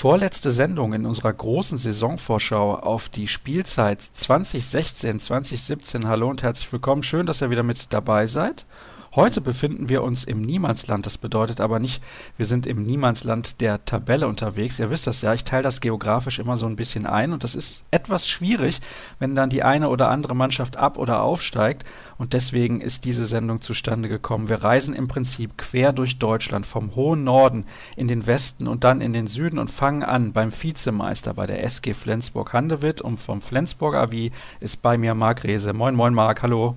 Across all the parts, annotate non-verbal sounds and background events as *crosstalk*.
Vorletzte Sendung in unserer großen Saisonvorschau auf die Spielzeit 2016-2017. Hallo und herzlich willkommen. Schön, dass ihr wieder mit dabei seid. Heute befinden wir uns im Niemandsland. Das bedeutet aber nicht, wir sind im Niemandsland der Tabelle unterwegs. Ihr wisst das ja, ich teile das geografisch immer so ein bisschen ein und das ist etwas schwierig, wenn dann die eine oder andere Mannschaft ab oder aufsteigt. Und deswegen ist diese Sendung zustande gekommen. Wir reisen im Prinzip quer durch Deutschland, vom hohen Norden in den Westen und dann in den Süden und fangen an beim Vizemeister bei der SG Flensburg-Handewitt. Und vom Flensburg AV ist bei mir Marc Rehse. Moin, moin, Marc, hallo.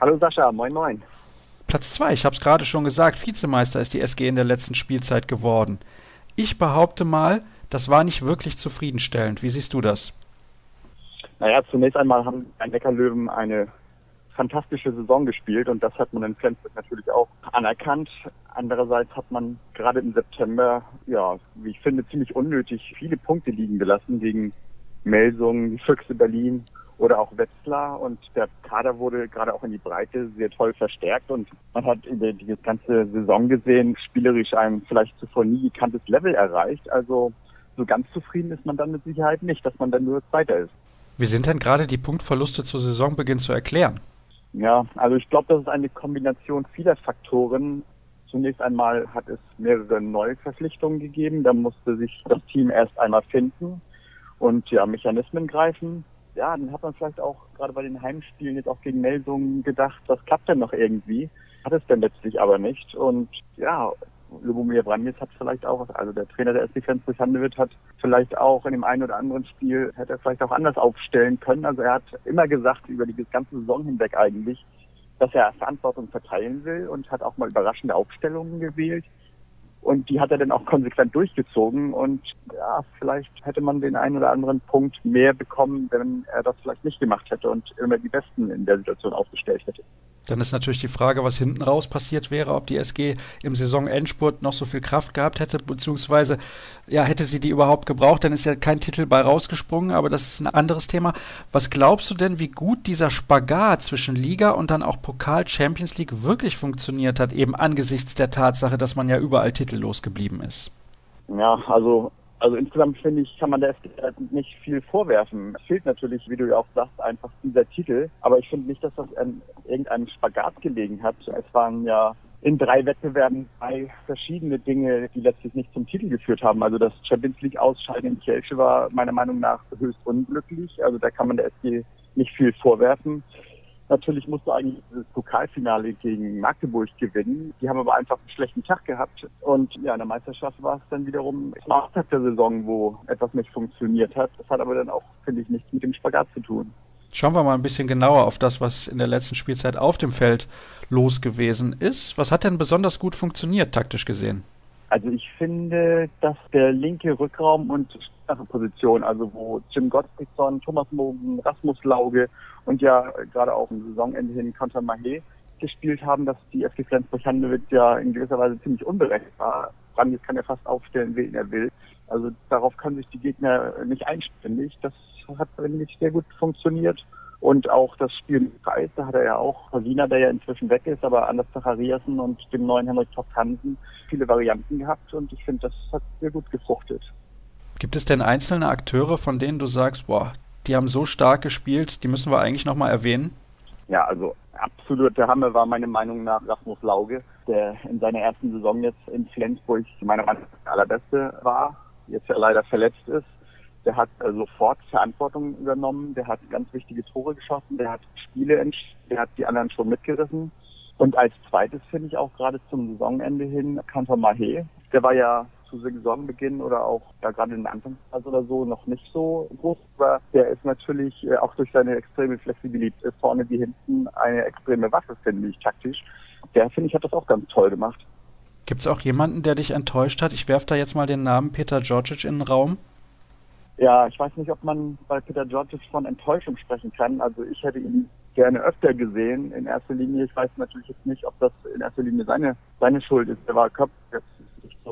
Hallo Sascha, moin, moin. Platz 2, ich habe es gerade schon gesagt, Vizemeister ist die SG in der letzten Spielzeit geworden. Ich behaupte mal, das war nicht wirklich zufriedenstellend. Wie siehst du das? Naja, zunächst einmal haben ein Neckarlöwen eine fantastische Saison gespielt und das hat man in Flensburg natürlich auch anerkannt. Andererseits hat man gerade im September, ja, wie ich finde, ziemlich unnötig viele Punkte liegen gelassen gegen Melsungen, Füchse Berlin oder auch Wetzlar und der Kader wurde gerade auch in die Breite sehr toll verstärkt und man hat über die ganze Saison gesehen, spielerisch ein vielleicht zuvor nie gekanntes Level erreicht. Also so ganz zufrieden ist man dann mit Sicherheit nicht, dass man dann nur Zweiter ist. Wie sind denn gerade die Punktverluste zu Saisonbeginn zu erklären? Ja, also ich glaube, das ist eine Kombination vieler Faktoren. Zunächst einmal hat es mehrere Neuverpflichtungen gegeben. Da musste sich das Team erst einmal finden und ja, Mechanismen greifen ja, dann hat man vielleicht auch gerade bei den Heimspielen jetzt auch gegen Melsungen gedacht, das klappt dann noch irgendwie. Hat es dann letztlich aber nicht. Und ja, Lubomir Branjes hat vielleicht auch, also der Trainer der SC Flensburg Handewitt hat vielleicht auch in dem einen oder anderen Spiel, hätte er vielleicht auch anders aufstellen können. Also er hat immer gesagt, über die ganze Saison hinweg eigentlich, dass er Verantwortung verteilen will und hat auch mal überraschende Aufstellungen gewählt. Und die hat er dann auch konsequent durchgezogen. Und ja, vielleicht hätte man den einen oder anderen Punkt mehr bekommen, wenn er das vielleicht nicht gemacht hätte und immer die Besten in der Situation aufgestellt hätte. Dann ist natürlich die Frage, was hinten raus passiert wäre, ob die SG im Saisonendspurt noch so viel Kraft gehabt hätte, beziehungsweise ja, hätte sie die überhaupt gebraucht, dann ist ja kein Titel bei rausgesprungen, aber das ist ein anderes Thema. Was glaubst du denn, wie gut dieser Spagat zwischen Liga und dann auch Pokal Champions League wirklich funktioniert hat, eben angesichts der Tatsache, dass man ja überall titellos geblieben ist? Ja, also also insgesamt finde ich, kann man der FDP nicht viel vorwerfen. Es fehlt natürlich, wie du ja auch sagst, einfach dieser Titel. Aber ich finde nicht, dass das an irgendeinem Spagat gelegen hat. Es waren ja in drei Wettbewerben drei verschiedene Dinge, die letztlich nicht zum Titel geführt haben. Also das Champions League Ausscheiden in Kielce war meiner Meinung nach höchst unglücklich. Also da kann man der SG nicht viel vorwerfen. Natürlich musste eigentlich das Pokalfinale gegen Magdeburg gewinnen. Die haben aber einfach einen schlechten Tag gehabt. Und ja, in der Meisterschaft war es dann wiederum Auftakt der Saison, wo etwas nicht funktioniert hat. Das hat aber dann auch, finde ich, nichts mit dem Spagat zu tun. Schauen wir mal ein bisschen genauer auf das, was in der letzten Spielzeit auf dem Feld los gewesen ist. Was hat denn besonders gut funktioniert, taktisch gesehen? Also ich finde, dass der linke Rückraum und Position, also wo Jim Gottfriedson, Thomas Mogen, Rasmus Lauge und ja gerade auch im Saisonende hin Konter Mahé gespielt haben, dass die FG Flensburg-Handewitt ja in gewisser Weise ziemlich unberechenbar. Brandes kann ja fast aufstellen, wen er will. Also darauf können sich die Gegner nicht einstellen. Das hat, finde ich, sehr gut funktioniert. Und auch das Spiel mit Preis, da hat er ja auch Paulina, der ja inzwischen weg ist, aber Anders Zachariasen und dem neuen Henrik Toft Hansen viele Varianten gehabt und ich finde, das hat sehr gut gefruchtet. Gibt es denn einzelne Akteure, von denen du sagst, boah, die haben so stark gespielt, die müssen wir eigentlich nochmal erwähnen? Ja, also absolut der Hammer war meiner Meinung nach Rasmus Lauge, der in seiner ersten Saison jetzt in Flensburg meiner Meinung nach der allerbeste war, jetzt ja leider verletzt ist. Der hat äh, sofort Verantwortung übernommen, der hat ganz wichtige Tore geschossen, der hat Spiele der hat die anderen schon mitgerissen. Und als zweites finde ich auch gerade zum Saisonende hin Kantor Mahé. Der war ja zu Saisonbeginn oder auch ja, gerade in der Anfangsphase oder so noch nicht so groß, aber der ist natürlich äh, auch durch seine extreme Flexibilität vorne wie hinten eine extreme Waffe, finde ich, taktisch. Der, finde ich, hat das auch ganz toll gemacht. Gibt es auch jemanden, der dich enttäuscht hat? Ich werfe da jetzt mal den Namen Peter Georgic in den Raum. Ja, ich weiß nicht, ob man bei Peter Georgic von Enttäuschung sprechen kann. Also ich hätte ihn gerne öfter gesehen in erster Linie. Ich weiß natürlich jetzt nicht, ob das in erster Linie seine, seine Schuld ist. Der war Kopf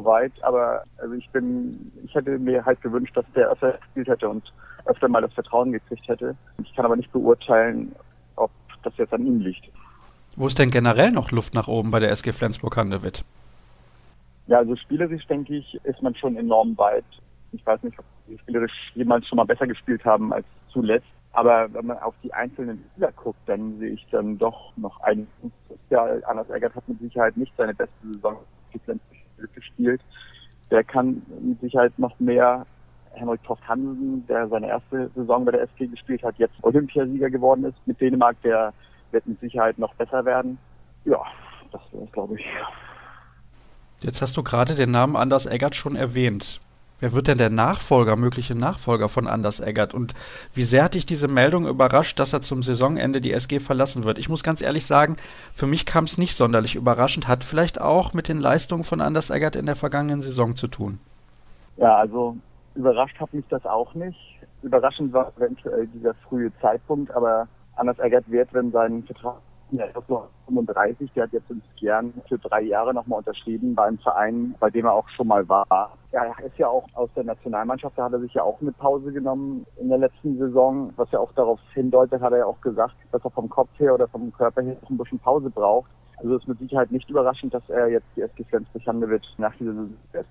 weit, aber also ich bin, ich hätte mir halt gewünscht, dass der öfter gespielt hätte und öfter mal das Vertrauen gekriegt hätte. Ich kann aber nicht beurteilen, ob das jetzt an ihm liegt. Wo ist denn generell noch Luft nach oben bei der SG Flensburg-Handewitt? Ja, also spielerisch denke ich, ist man schon enorm weit. Ich weiß nicht, ob sie spielerisch jemals schon mal besser gespielt haben als zuletzt. Aber wenn man auf die einzelnen Spieler guckt, dann sehe ich dann doch noch einen. Ja, Anders Eggert hat mit Sicherheit nicht seine beste Saison gespielt. Der kann mit Sicherheit noch mehr. Henrik Toft Hansen, der seine erste Saison bei der SG gespielt hat, jetzt Olympiasieger geworden ist mit Dänemark, der wird mit Sicherheit noch besser werden. Ja, das glaube ich. Jetzt hast du gerade den Namen Anders Eggert schon erwähnt. Wer wird denn der Nachfolger, mögliche Nachfolger von Anders Eggert? Und wie sehr hat dich diese Meldung überrascht, dass er zum Saisonende die SG verlassen wird? Ich muss ganz ehrlich sagen, für mich kam es nicht sonderlich überraschend. Hat vielleicht auch mit den Leistungen von Anders Eggert in der vergangenen Saison zu tun. Ja, also überrascht hat mich das auch nicht. Überraschend war eventuell dieser frühe Zeitpunkt, aber Anders Eggert wird, wenn sein Vertrag ja, ist noch 35, der hat jetzt in Skjern für drei Jahre nochmal unterschrieben beim Verein, bei dem er auch schon mal war. Er ist ja auch aus der Nationalmannschaft, da hat er sich ja auch eine Pause genommen in der letzten Saison, was ja auch darauf hindeutet, hat er ja auch gesagt, dass er vom Kopf her oder vom Körper her noch ein bisschen Pause braucht. Also ist mit Sicherheit nicht überraschend, dass er jetzt die SG Flensburg-Handewitt nach dieser Saison wird.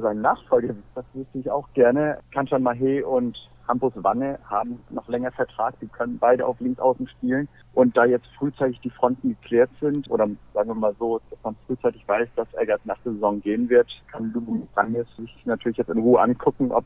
Sein Nachfolger, das wüsste ich auch gerne, Kanchan Mahe und Campus Wanne haben noch länger Vertrag. Die können beide auf Linksaußen spielen. Und da jetzt frühzeitig die Fronten geklärt sind, oder sagen wir mal so, dass man frühzeitig weiß, dass Eggert nach der Saison gehen wird, kann Lubu Ranges sich natürlich jetzt in Ruhe angucken, ob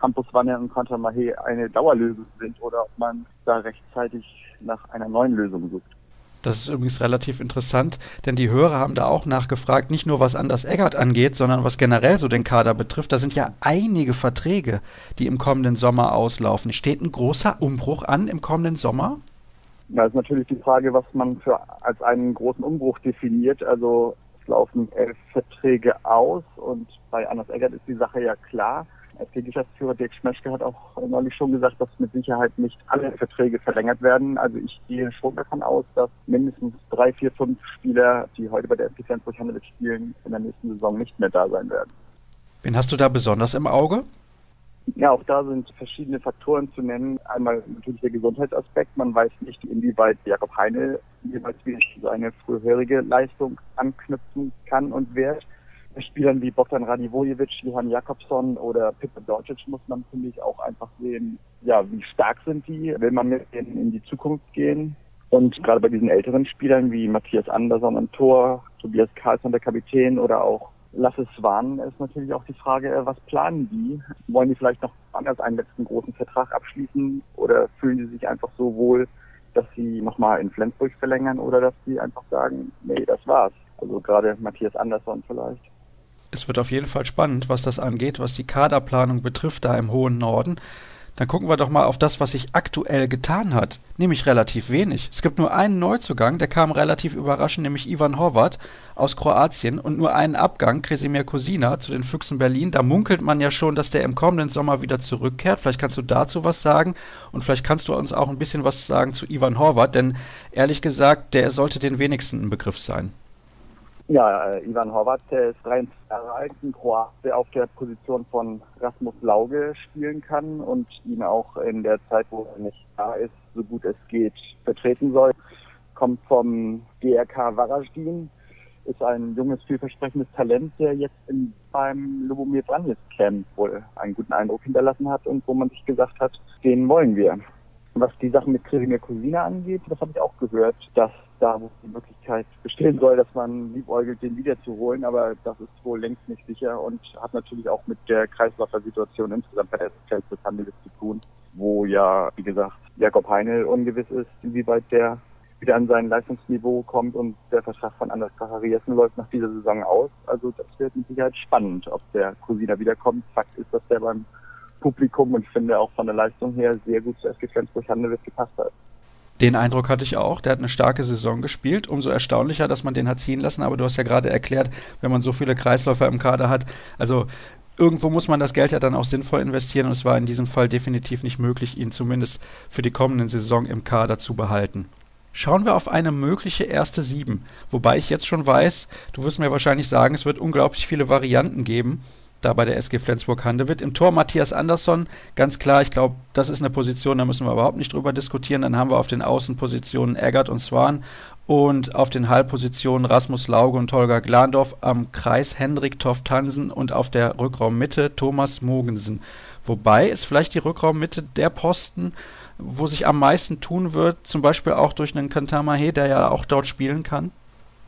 Campus Wanne und Contra-Mahé eine Dauerlösung sind oder ob man da rechtzeitig nach einer neuen Lösung sucht. Das ist übrigens relativ interessant, denn die Hörer haben da auch nachgefragt, nicht nur was Anders Eggert angeht, sondern was generell so den Kader betrifft. Da sind ja einige Verträge, die im kommenden Sommer auslaufen. Steht ein großer Umbruch an im kommenden Sommer? Da ist natürlich die Frage, was man für als einen großen Umbruch definiert. Also es laufen elf Verträge aus und bei Anders Eggert ist die Sache ja klar. SG-Geschäftsführer Dirk Schmeschke hat auch neulich schon gesagt, dass mit Sicherheit nicht alle Verträge verlängert werden. Also ich gehe schon davon aus, dass mindestens drei, vier, fünf Spieler, die heute bei der SG Flensburg Handewitt spielen, in der nächsten Saison nicht mehr da sein werden. Wen hast du da besonders im Auge? Ja, auch da sind verschiedene Faktoren zu nennen. Einmal natürlich der Gesundheitsaspekt. Man weiß nicht, inwieweit Jakob Heine jeweils wieder seine frühere Leistung anknüpfen kann und wird. Spielern wie Bogdan Radivojevic, Johann Jakobsson oder Peter Dorcic muss man, finde ich, auch einfach sehen, ja, wie stark sind die? Will man mit denen in die Zukunft gehen? Und gerade bei diesen älteren Spielern wie Matthias Andersson am Tor, Tobias Karlsson der Kapitän oder auch Lasse Swan ist natürlich auch die Frage, was planen die? Wollen die vielleicht noch anders einen letzten großen Vertrag abschließen oder fühlen die sich einfach so wohl, dass sie nochmal in Flensburg verlängern oder dass sie einfach sagen, nee, das war's. Also gerade Matthias Andersson vielleicht es wird auf jeden Fall spannend, was das angeht, was die Kaderplanung betrifft, da im hohen Norden. Dann gucken wir doch mal auf das, was sich aktuell getan hat. Nämlich relativ wenig. Es gibt nur einen Neuzugang, der kam relativ überraschend, nämlich Ivan Horvat aus Kroatien und nur einen Abgang, Kresimir Kosina zu den Füchsen Berlin. Da munkelt man ja schon, dass der im kommenden Sommer wieder zurückkehrt. Vielleicht kannst du dazu was sagen und vielleicht kannst du uns auch ein bisschen was sagen zu Ivan Horvat, denn ehrlich gesagt, der sollte den wenigsten ein Begriff sein. Ja, äh, Ivan Horvath, der ist 23 Jahre alt, ein Kroat, der auf der Position von Rasmus Lauge spielen kann und ihn auch in der Zeit, wo er nicht da ist, so gut es geht, vertreten soll. Kommt vom GRK Varaždin, ist ein junges, vielversprechendes Talent, der jetzt in, beim Lubomir Branjes Camp wohl einen guten Eindruck hinterlassen hat und wo man sich gesagt hat, den wollen wir. Was die Sachen mit Kresimir Cousina angeht, das habe ich auch gehört, dass da wo die Möglichkeit bestehen soll, dass man liebäugelt, den wiederzuholen, aber das ist wohl längst nicht sicher und hat natürlich auch mit der Kreislaufersituation insgesamt bei der Chelsea Handels zu tun, wo ja, wie gesagt, Jakob Heinel ungewiss ist, inwieweit der wieder an sein Leistungsniveau kommt und der Vertrag von Anders Zachariasen läuft nach dieser Saison aus. Also das wird mit Sicherheit spannend, ob der Cousina wiederkommt. Fakt ist, dass der beim Publikum und ich finde auch von der Leistung her sehr gut zu SG Flensburg-Handewitt gepasst hat. Den Eindruck hatte ich auch. Der hat eine starke Saison gespielt. Umso erstaunlicher, dass man den hat ziehen lassen. Aber du hast ja gerade erklärt, wenn man so viele Kreisläufer im Kader hat, also irgendwo muss man das Geld ja dann auch sinnvoll investieren. Und es war in diesem Fall definitiv nicht möglich, ihn zumindest für die kommende Saison im Kader zu behalten. Schauen wir auf eine mögliche erste Sieben. Wobei ich jetzt schon weiß, du wirst mir wahrscheinlich sagen, es wird unglaublich viele Varianten geben. Da bei der SG Flensburg-Handewitt. Im Tor Matthias Andersson, ganz klar, ich glaube, das ist eine Position, da müssen wir überhaupt nicht drüber diskutieren. Dann haben wir auf den Außenpositionen Eggert und Swan und auf den Halbpositionen Rasmus Lauge und Holger Glandorf, am Kreis Hendrik Toft Hansen und auf der Rückraummitte Thomas Mogensen. Wobei ist vielleicht die Rückraummitte der Posten, wo sich am meisten tun wird, zum Beispiel auch durch einen Kantamahe, der ja auch dort spielen kann?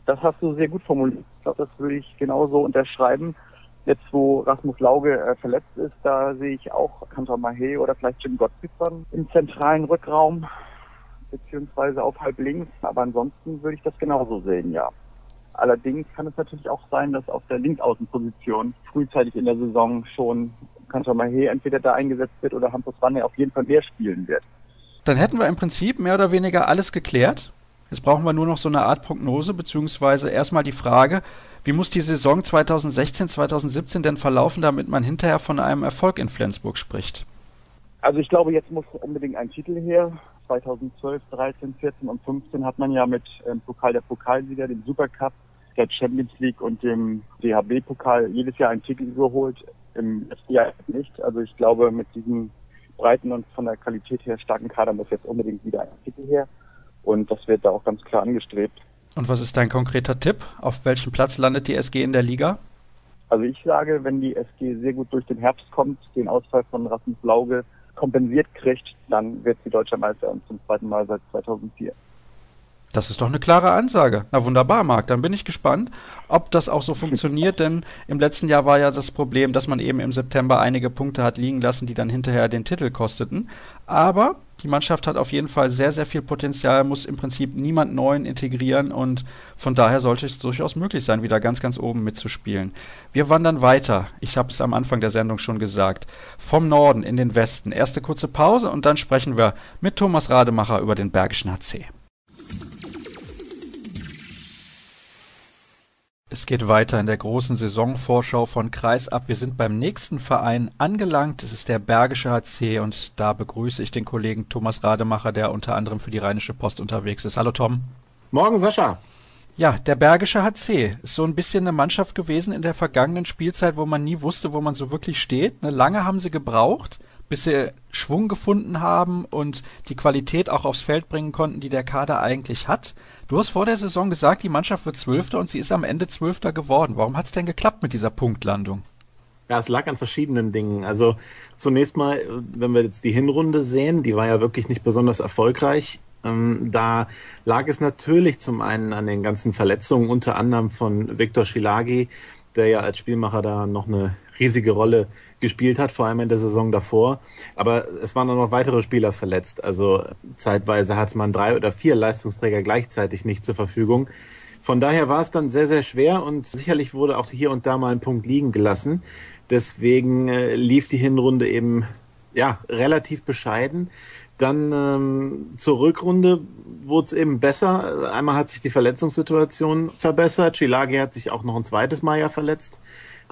Das hast du sehr gut formuliert. Ich glaube, das würde ich genauso unterschreiben. Jetzt, wo Rasmus Lauge äh, verletzt ist, da sehe ich auch Kantor Mahé oder vielleicht Jim Gottfriedson im zentralen Rückraum, beziehungsweise auf halb links. Aber ansonsten würde ich das genauso sehen, ja. Allerdings kann es natürlich auch sein, dass auf der Linksaußenposition frühzeitig in der Saison schon Kantor Mahé entweder da eingesetzt wird oder Hampus Wanne auf jeden Fall mehr spielen wird. Dann hätten wir im Prinzip mehr oder weniger alles geklärt. Jetzt brauchen wir nur noch so eine Art Prognose, beziehungsweise erstmal die Frage, wie muss die Saison 2016, 2017 denn verlaufen, damit man hinterher von einem Erfolg in Flensburg spricht? Also ich glaube, jetzt muss unbedingt ein Titel her. 2012, 13, 14 und 15 hat man ja mit ähm, Pokal der Pokalsieger, dem Supercup, der Champions League und dem DHB-Pokal jedes Jahr einen Titel überholt. Im letzten Jahr nicht. Also ich glaube, mit diesem breiten und von der Qualität her starken Kader muss jetzt unbedingt wieder ein Titel her. Und das wird da auch ganz klar angestrebt. Und was ist dein konkreter Tipp? Auf welchem Platz landet die SG in der Liga? Also ich sage, wenn die SG sehr gut durch den Herbst kommt, den Ausfall von Rasmus Lauge kompensiert kriegt, dann wird sie deutscher Meister und zum zweiten Mal seit 2004. Das ist doch eine klare Ansage. Na wunderbar, Marc. Dann bin ich gespannt, ob das auch so funktioniert, *laughs* denn im letzten Jahr war ja das Problem, dass man eben im September einige Punkte hat liegen lassen, die dann hinterher den Titel kosteten. Aber die Mannschaft hat auf jeden Fall sehr, sehr viel Potenzial, muss im Prinzip niemand Neuen integrieren und von daher sollte es durchaus möglich sein, wieder ganz, ganz oben mitzuspielen. Wir wandern weiter. Ich habe es am Anfang der Sendung schon gesagt. Vom Norden in den Westen. Erste kurze Pause und dann sprechen wir mit Thomas Rademacher über den Bergischen HC. Es geht weiter in der großen Saisonvorschau von Kreisab. Wir sind beim nächsten Verein angelangt. Es ist der Bergische HC und da begrüße ich den Kollegen Thomas Rademacher, der unter anderem für die Rheinische Post unterwegs ist. Hallo Tom. Morgen Sascha. Ja, der Bergische HC ist so ein bisschen eine Mannschaft gewesen in der vergangenen Spielzeit, wo man nie wusste, wo man so wirklich steht. Eine lange haben sie gebraucht bis Schwung gefunden haben und die Qualität auch aufs Feld bringen konnten, die der Kader eigentlich hat. Du hast vor der Saison gesagt, die Mannschaft wird Zwölfter und sie ist am Ende Zwölfter geworden. Warum hat es denn geklappt mit dieser Punktlandung? Ja, es lag an verschiedenen Dingen. Also zunächst mal, wenn wir jetzt die Hinrunde sehen, die war ja wirklich nicht besonders erfolgreich. Ähm, da lag es natürlich zum einen an den ganzen Verletzungen, unter anderem von Viktor Schilagi, der ja als Spielmacher da noch eine riesige Rolle gespielt hat, vor allem in der Saison davor. Aber es waren auch noch weitere Spieler verletzt. Also zeitweise hatte man drei oder vier Leistungsträger gleichzeitig nicht zur Verfügung. Von daher war es dann sehr, sehr schwer und sicherlich wurde auch hier und da mal ein Punkt liegen gelassen. Deswegen äh, lief die Hinrunde eben ja relativ bescheiden. Dann ähm, zur Rückrunde wurde es eben besser. Einmal hat sich die Verletzungssituation verbessert. Chilagi hat sich auch noch ein zweites Mal ja verletzt.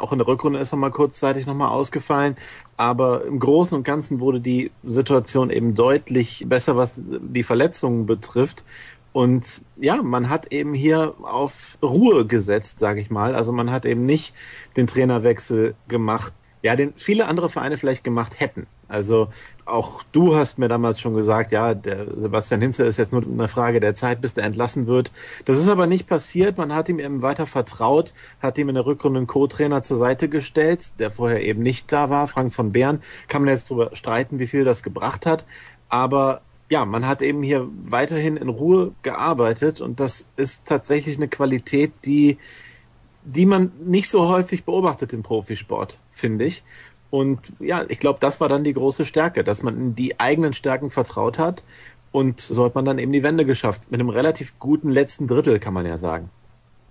Auch in der Rückrunde ist er mal kurzzeitig nochmal ausgefallen. Aber im Großen und Ganzen wurde die Situation eben deutlich besser, was die Verletzungen betrifft. Und ja, man hat eben hier auf Ruhe gesetzt, sage ich mal. Also man hat eben nicht den Trainerwechsel gemacht, ja, den viele andere Vereine vielleicht gemacht hätten. Also auch du hast mir damals schon gesagt, ja, der Sebastian Hinze ist jetzt nur eine Frage der Zeit, bis der entlassen wird. Das ist aber nicht passiert. Man hat ihm eben weiter vertraut, hat ihm in der Rückrunde einen Co-Trainer zur Seite gestellt, der vorher eben nicht da war, Frank von Bern. Kann man jetzt darüber streiten, wie viel das gebracht hat. Aber ja, man hat eben hier weiterhin in Ruhe gearbeitet und das ist tatsächlich eine Qualität, die die man nicht so häufig beobachtet im Profisport, finde ich. Und ja, ich glaube, das war dann die große Stärke, dass man in die eigenen Stärken vertraut hat. Und so hat man dann eben die Wende geschafft. Mit einem relativ guten letzten Drittel, kann man ja sagen.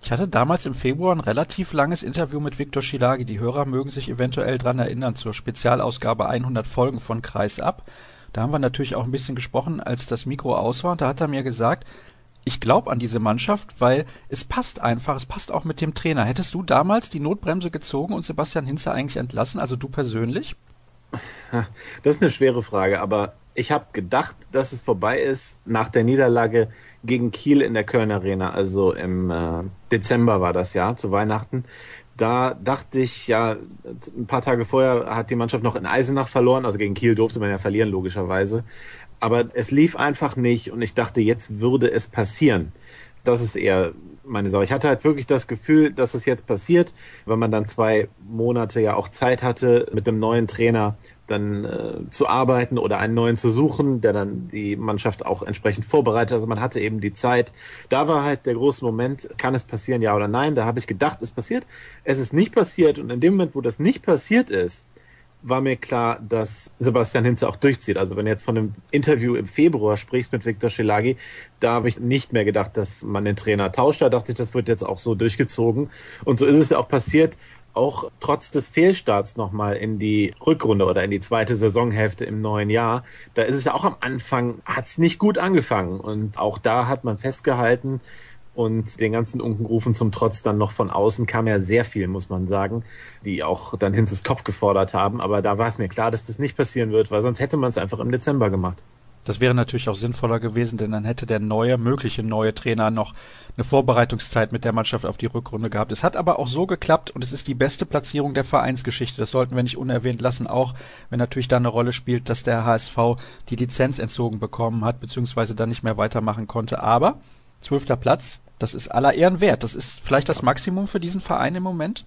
Ich hatte damals im Februar ein relativ langes Interview mit Viktor Schilagi. Die Hörer mögen sich eventuell dran erinnern zur Spezialausgabe 100 Folgen von Kreis ab. Da haben wir natürlich auch ein bisschen gesprochen, als das Mikro aus war. Und da hat er mir gesagt, ich glaube an diese Mannschaft, weil es passt einfach, es passt auch mit dem Trainer. Hättest du damals die Notbremse gezogen und Sebastian Hinze eigentlich entlassen, also du persönlich? *laughs* Das ist eine schwere Frage, aber ich habe gedacht, dass es vorbei ist nach der Niederlage gegen Kiel in der Köln Arena, also im äh, Dezember war das ja, zu Weihnachten. Da dachte ich, ja, ein paar Tage vorher hat die Mannschaft noch in Eisenach verloren, also gegen Kiel durfte man ja verlieren, logischerweise. Aber es lief einfach nicht und ich dachte, jetzt würde es passieren. Das ist eher meine Sache. Ich hatte halt wirklich das Gefühl, dass es jetzt passiert, weil man dann zwei Monate ja auch Zeit hatte, mit dem neuen Trainer dann äh, zu arbeiten oder einen neuen zu suchen, der dann die Mannschaft auch entsprechend vorbereitet. Also man hatte eben die Zeit. Da war halt der große Moment, kann es passieren, ja oder nein? Da habe ich gedacht, es passiert. Es ist nicht passiert und in dem Moment, wo das nicht passiert ist, war mir klar, dass Sebastian Hinze auch durchzieht. Also wenn du jetzt von einem Interview im Februar sprichst mit Viktor Schilagi, da habe ich nicht mehr gedacht, dass man den Trainer tauscht. Da dachte ich, das wird jetzt auch so durchgezogen. Und so ist es ja auch passiert. Auch trotz des Fehlstarts nochmal in die Rückrunde oder in die zweite Saisonhälfte im neuen Jahr, da ist es ja auch am Anfang, hat es nicht gut angefangen. Und auch da hat man festgehalten, und den ganzen Unkenrufen zum Trotz dann noch von außen kam ja sehr viel, muss man sagen, die auch dann Hinzes Kopf gefordert haben. Aber da war es mir klar, dass das nicht passieren wird, weil sonst hätte man es einfach im Dezember gemacht. Das wäre natürlich auch sinnvoller gewesen, denn dann hätte der neue, mögliche neue Trainer noch eine Vorbereitungszeit mit der Mannschaft auf die Rückrunde gehabt. Es hat aber auch so geklappt und es ist die beste Platzierung der Vereinsgeschichte. Das sollten wir nicht unerwähnt lassen, auch wenn natürlich da eine Rolle spielt, dass der HSV die Lizenz entzogen bekommen hat, beziehungsweise dann nicht mehr weitermachen konnte. Aber zwölfter Platz, das ist aller Ehren wert. Das ist vielleicht das Maximum für diesen Verein im Moment?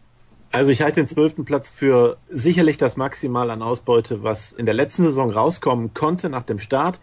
Also ich halte den zwölften Platz für sicherlich das Maximal an Ausbeute, was in der letzten Saison rauskommen konnte nach dem Start.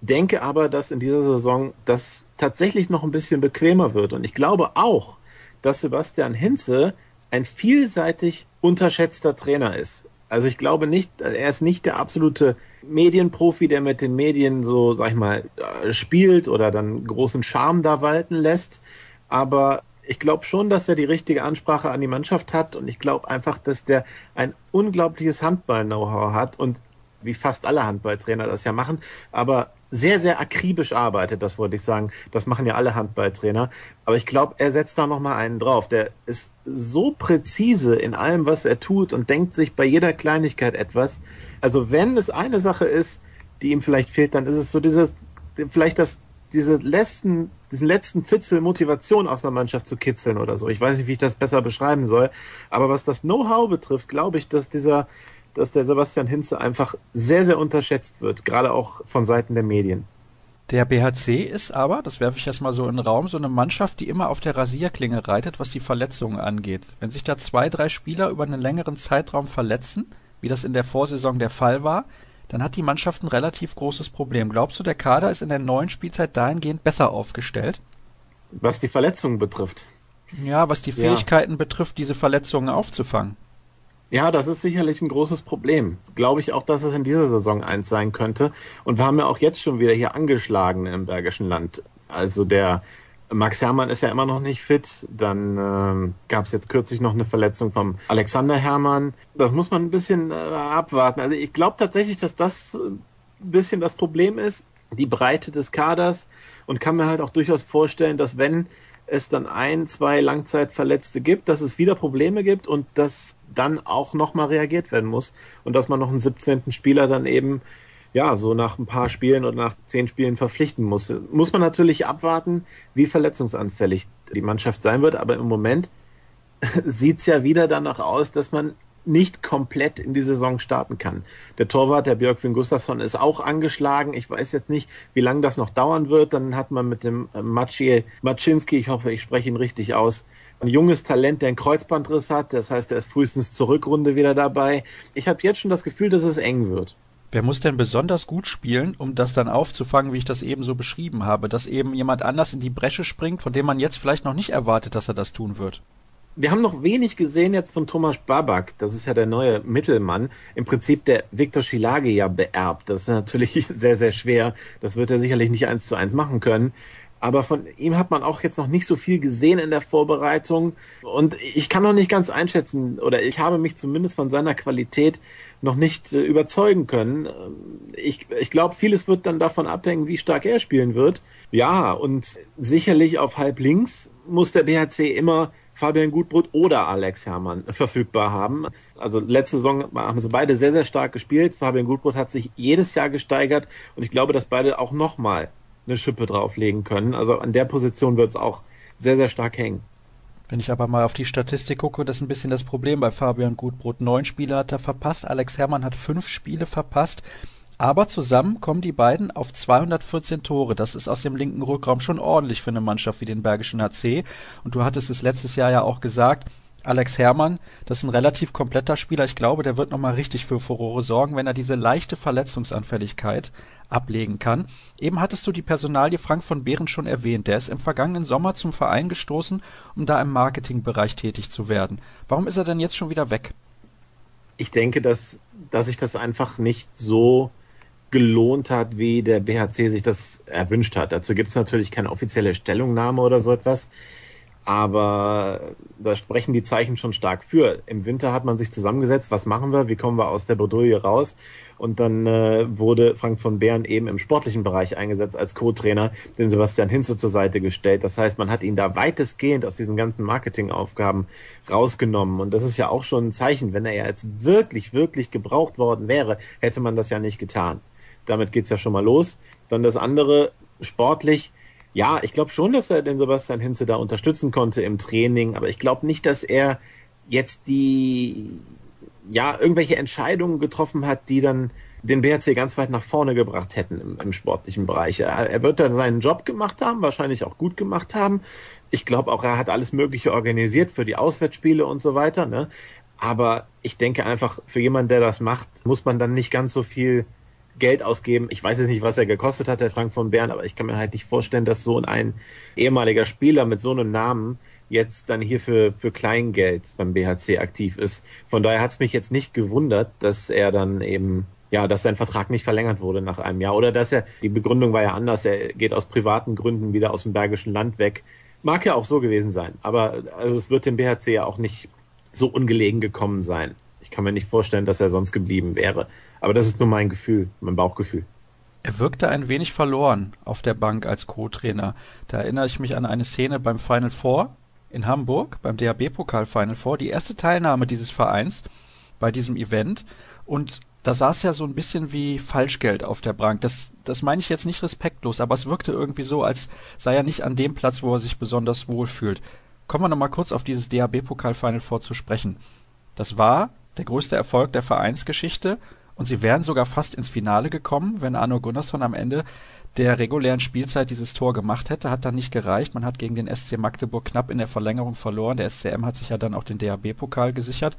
Denke aber, dass in dieser Saison das tatsächlich noch ein bisschen bequemer wird. Und ich glaube auch, dass Sebastian Hinze ein vielseitig unterschätzter Trainer ist. Also ich glaube nicht, er ist nicht der absolute Medienprofi, der mit den Medien so, sag ich mal, äh, spielt oder dann großen Charme da walten lässt. Aber ich glaube schon, dass er die richtige Ansprache an die Mannschaft hat und ich glaube einfach, dass der ein unglaubliches Handball-Know-how hat und wie fast alle Handballtrainer das ja machen, aber sehr, sehr akribisch arbeitet, das wollte ich sagen. Das machen ja alle Handballtrainer. Aber ich glaube, er setzt da nochmal einen drauf. Der ist so präzise in allem, was er tut und denkt sich bei jeder Kleinigkeit etwas. Also wenn es eine Sache ist, die ihm vielleicht fehlt, dann ist es so dieses, vielleicht das, diese letzten, diesen letzten Fitzel Motivation aus einer Mannschaft zu kitzeln oder so. Ich weiß nicht, wie ich das besser beschreiben soll. Aber was das Know-how betrifft, glaube ich, dass dieser, dass der Sebastian Hinze einfach sehr, sehr unterschätzt wird, gerade auch von Seiten der Medien. Der BHC ist aber, das werfe ich erstmal so in den Raum, so eine Mannschaft, die immer auf der Rasierklinge reitet, was die Verletzungen angeht. Wenn sich da zwei, drei Spieler über einen längeren Zeitraum verletzen, wie das in der Vorsaison der Fall war, dann hat die Mannschaft ein relativ großes Problem. Glaubst du, der Kader ist in der neuen Spielzeit dahingehend besser aufgestellt? Was die Verletzungen betrifft. Ja, was die Fähigkeiten ja. betrifft, diese Verletzungen aufzufangen. Ja, das ist sicherlich ein großes Problem. Glaube ich auch, dass es in dieser Saison eins sein könnte. Und wir haben ja auch jetzt schon wieder hier angeschlagen im Bergischen Land. Also der Max Hermann ist ja immer noch nicht fit. Dann ähm, gab es jetzt kürzlich noch eine Verletzung vom Alexander Hermann. Das muss man ein bisschen äh, abwarten. Also ich glaube tatsächlich, dass das ein bisschen das Problem ist, die Breite des Kaders und kann mir halt auch durchaus vorstellen, dass wenn es dann ein, zwei Langzeitverletzte gibt, dass es wieder Probleme gibt und dass dann auch nochmal reagiert werden muss und dass man noch einen 17. Spieler dann eben ja, so nach ein paar Spielen oder nach zehn Spielen verpflichten muss. Muss man natürlich abwarten, wie verletzungsanfällig die Mannschaft sein wird, aber im Moment *laughs* sieht's ja wieder danach aus, dass man nicht komplett in die Saison starten kann. Der Torwart, der Björk Gustafsson, ist auch angeschlagen. Ich weiß jetzt nicht, wie lange das noch dauern wird. Dann hat man mit dem äh, Maciej Maczynski, ich hoffe, ich spreche ihn richtig aus, ein junges Talent, der einen Kreuzbandriss hat. Das heißt, er ist frühestens zur Rückrunde wieder dabei. Ich habe jetzt schon das Gefühl, dass es eng wird. Wer muss denn besonders gut spielen, um das dann aufzufangen, wie ich das eben so beschrieben habe, dass eben jemand anders in die Bresche springt, von dem man jetzt vielleicht noch nicht erwartet, dass er das tun wird? wir haben noch wenig gesehen jetzt von Thomas Babak. Das ist ja der neue Mittelmann. Im Prinzip der Viktor Schilage ja beerbt. Das ist natürlich *laughs* sehr, sehr schwer. Das wird er sicherlich nicht eins zu eins machen können. Aber von ihm hat man auch jetzt noch nicht so viel gesehen in der Vorbereitung. Und ich kann noch nicht ganz einschätzen, oder ich habe mich zumindest von seiner Qualität noch nicht äh, überzeugen können. Ich, ich glaube, vieles wird dann davon abhängen, wie stark er spielen wird. Ja, und sicherlich auf halb links muss der BHC immer Fabian Gutbrot oder Alex Herrmann verfügbar haben. Also letzte Saison haben sie beide sehr, sehr stark gespielt. Fabian Gutbrot hat sich jedes Jahr gesteigert und ich glaube, dass beide auch nochmal eine Schippe drauflegen können. Also an der Position wird es auch sehr, sehr stark hängen. Wenn ich aber mal auf die Statistik gucke, das ist ein bisschen das Problem bei Fabian Gutbrot. Neun Spiele hat er verpasst, Alex Herrmann hat fünf Spiele verpasst. Aber zusammen kommen die beiden auf 214 Tore. Das ist aus dem linken Rückraum schon ordentlich für eine Mannschaft wie den Bergischen HC. Und du hattest es letztes Jahr ja auch gesagt, Alex Herrmann, das ist ein relativ kompletter Spieler. Ich glaube, der wird nochmal richtig für Furore sorgen, wenn er diese leichte Verletzungsanfälligkeit ablegen kann. Eben hattest du die Personalie Frank von Behren schon erwähnt. Der ist im vergangenen Sommer zum Verein gestoßen, um da im Marketingbereich tätig zu werden. Warum ist er denn jetzt schon wieder weg? Ich denke, dass, dass sich das einfach nicht so gelohnt hat, wie der BHC sich das erwünscht hat. Dazu gibt es natürlich keine offizielle Stellungnahme oder so etwas. Aber da sprechen die Zeichen schon stark für. Im Winter hat man sich zusammengesetzt, was machen wir, wie kommen wir aus der Bredouille raus? Und dann äh, wurde Frank von Bern eben im sportlichen Bereich eingesetzt als Co-Trainer, den Sebastian Hinze zur Seite gestellt. Das heißt, man hat ihn da weitestgehend aus diesen ganzen Marketingaufgaben rausgenommen. Und das ist ja auch schon ein Zeichen. Wenn er ja jetzt wirklich, wirklich gebraucht worden wäre, hätte man das ja nicht getan. Damit geht's ja schon mal los. Dann das andere, sportlich, ja, ich glaube schon, dass er den Sebastian Hinze da unterstützen konnte im Training, aber ich glaube nicht, dass er jetzt die, ja, irgendwelche Entscheidungen getroffen hat, die dann den BRC ganz weit nach vorne gebracht hätten im, im sportlichen Bereich. Er, er, wird dann seinen Job gemacht haben, wahrscheinlich auch gut gemacht haben. Ich glaube auch, er hat alles Mögliche organisiert für die Auswärtsspiele und so weiter. Ne? Aber ich denke einfach, für jemanden, der das macht, muss man dann nicht ganz so viel Geld ausgeben. Ich weiß jetzt nicht, was er gekostet hat, der Frank von Bern, aber ich kann mir halt nicht vorstellen, dass so ein ehemaliger Spieler mit so einem Namen jetzt dann hier für, für Kleingeld beim BHC aktiv ist. Von daher hat es mich jetzt nicht gewundert, dass er dann eben, ja, dass sein Vertrag nicht verlängert wurde nach einem Jahr. Oder dass er, die Begründung war ja anders, er geht aus privaten Gründen wieder aus dem Bergischen Land weg. Mag ja auch so gewesen sein. Aber also es wird dem BHC ja auch nicht so ungelegen gekommen sein. Ich kann mir nicht vorstellen, dass er sonst geblieben wäre. Aber das ist nur mein Gefühl, mein Bauchgefühl. Er wirkte ein wenig verloren auf der Bank als Co-Trainer. Da erinnere ich mich an eine Szene beim Final Four in Hamburg, beim DHB-Pokal Final Four, die erste Teilnahme dieses Vereins bei diesem Event. Und da saß ja so ein bisschen wie Falschgeld auf der Bank. Das, das meine ich jetzt nicht respektlos, aber es wirkte irgendwie so, als sei er nicht an dem Platz, wo er sich besonders wohl fühlt. Kommen wir nochmal kurz auf dieses DHB-Pokal Final Four zu sprechen. Das war der größte Erfolg der Vereinsgeschichte und sie wären sogar fast ins Finale gekommen, wenn Arno Gunnarsson am Ende der regulären Spielzeit dieses Tor gemacht hätte. Hat dann nicht gereicht. Man hat gegen den SC Magdeburg knapp in der Verlängerung verloren. Der SCM hat sich ja dann auch den DHB-Pokal gesichert.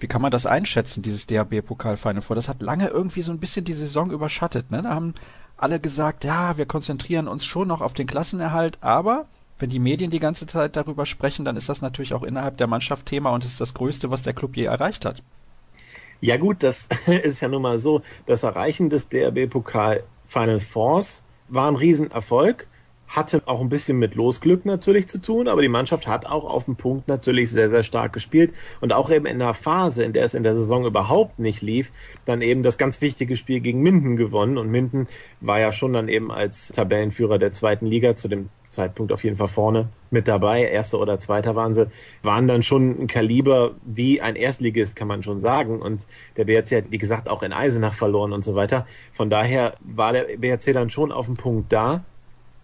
Wie kann man das einschätzen, dieses DHB-Pokal-Final vor? Das hat lange irgendwie so ein bisschen die Saison überschattet. Ne? Da haben alle gesagt, ja, wir konzentrieren uns schon noch auf den Klassenerhalt, aber wenn die Medien die ganze Zeit darüber sprechen, dann ist das natürlich auch innerhalb der Mannschaft Thema und ist das Größte, was der Club je erreicht hat. Ja gut, das *laughs* ist ja nun mal so. Das Erreichen des DRB-Pokal Final Fours war ein Riesenerfolg. Hatte auch ein bisschen mit Losglück natürlich zu tun, aber die Mannschaft hat auch auf dem Punkt natürlich sehr, sehr stark gespielt und auch eben in einer Phase, in der es in der Saison überhaupt nicht lief, dann eben das ganz wichtige Spiel gegen Minden gewonnen und Minden war ja schon dann eben als Tabellenführer der zweiten Liga zu dem Zeitpunkt auf jeden Fall vorne mit dabei. Erster oder zweiter waren sie, waren dann schon ein Kaliber wie ein Erstligist, kann man schon sagen. Und der BRC hat, wie gesagt, auch in Eisenach verloren und so weiter. Von daher war der BRC dann schon auf dem Punkt da.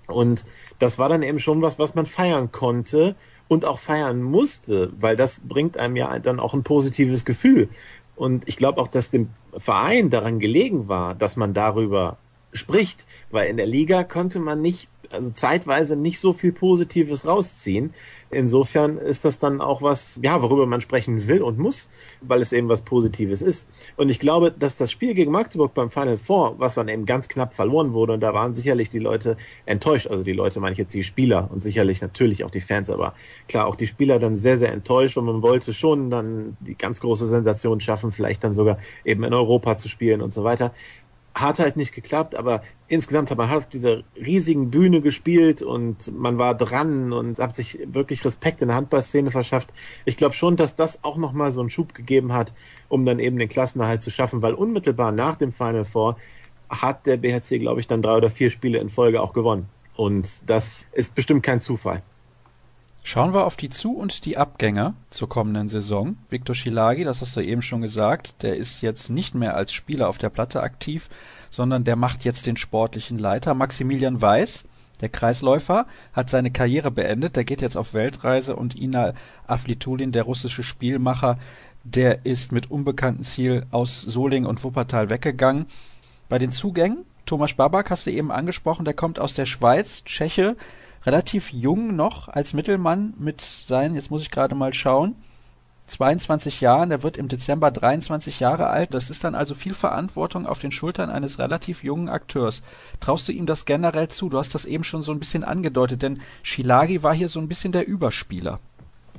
Und das war dann eben schon was, was man feiern konnte und auch feiern musste, weil das bringt einem ja dann auch ein positives Gefühl. Und ich glaube auch, dass dem Verein daran gelegen war, dass man darüber spricht, weil in der Liga konnte man nicht also zeitweise nicht so viel Positives rausziehen. Insofern ist das dann auch was, ja, worüber man sprechen will und muss, weil es eben was Positives ist. Und ich glaube, dass das Spiel gegen Magdeburg beim Final Four, was dann eben ganz knapp verloren wurde, und da waren sicherlich die Leute enttäuscht, also die Leute meine ich jetzt die Spieler und sicherlich natürlich auch die Fans, aber klar, auch die Spieler dann sehr, sehr enttäuscht und man wollte schon dann die ganz große Sensation schaffen, vielleicht dann sogar eben in Europa zu spielen und so weiter hat halt nicht geklappt, aber insgesamt hat man halt auf dieser riesigen Bühne gespielt und man war dran und hat sich wirklich Respekt in der Handballszene verschafft. Ich glaube schon, dass das auch nochmal so einen Schub gegeben hat, um dann eben den Klassenerhalt zu schaffen, weil unmittelbar nach dem Final Four hat der BHC, glaube ich, dann drei oder vier Spiele in Folge auch gewonnen. Und das ist bestimmt kein Zufall. Schauen wir auf die Zu- und die Abgänger zur kommenden Saison. Viktor Schilagi, das hast du eben schon gesagt, der ist jetzt nicht mehr als Spieler auf der Platte aktiv, sondern der macht jetzt den sportlichen Leiter. Maximilian Weiß, Der Kreisläufer hat seine Karriere beendet, der geht jetzt auf Weltreise und Ina Aflitulin, der russische Spielmacher, der ist mit unbekanntem Ziel aus Solingen und Wuppertal weggegangen. Bei den Zugängen, Thomas Babak hast du eben angesprochen, der kommt aus der Schweiz, Tscheche, relativ jung noch als Mittelmann mit seinen, jetzt muss ich gerade mal schauen, 22 Jahren, der wird im Dezember 23 Jahre alt. Das ist dann also viel Verantwortung auf den Schultern eines relativ jungen Akteurs. Traust du ihm das generell zu? Du hast das eben schon so ein bisschen angedeutet, denn Shilagi war hier so ein bisschen der Überspieler.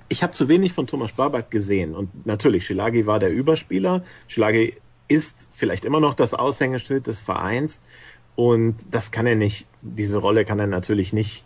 Ich habe zu wenig von Thomas Babak gesehen und natürlich, Shilagi war der Überspieler. Shilagi ist vielleicht immer noch das Aushängeschild des Vereins und das kann er nicht, diese Rolle kann er natürlich nicht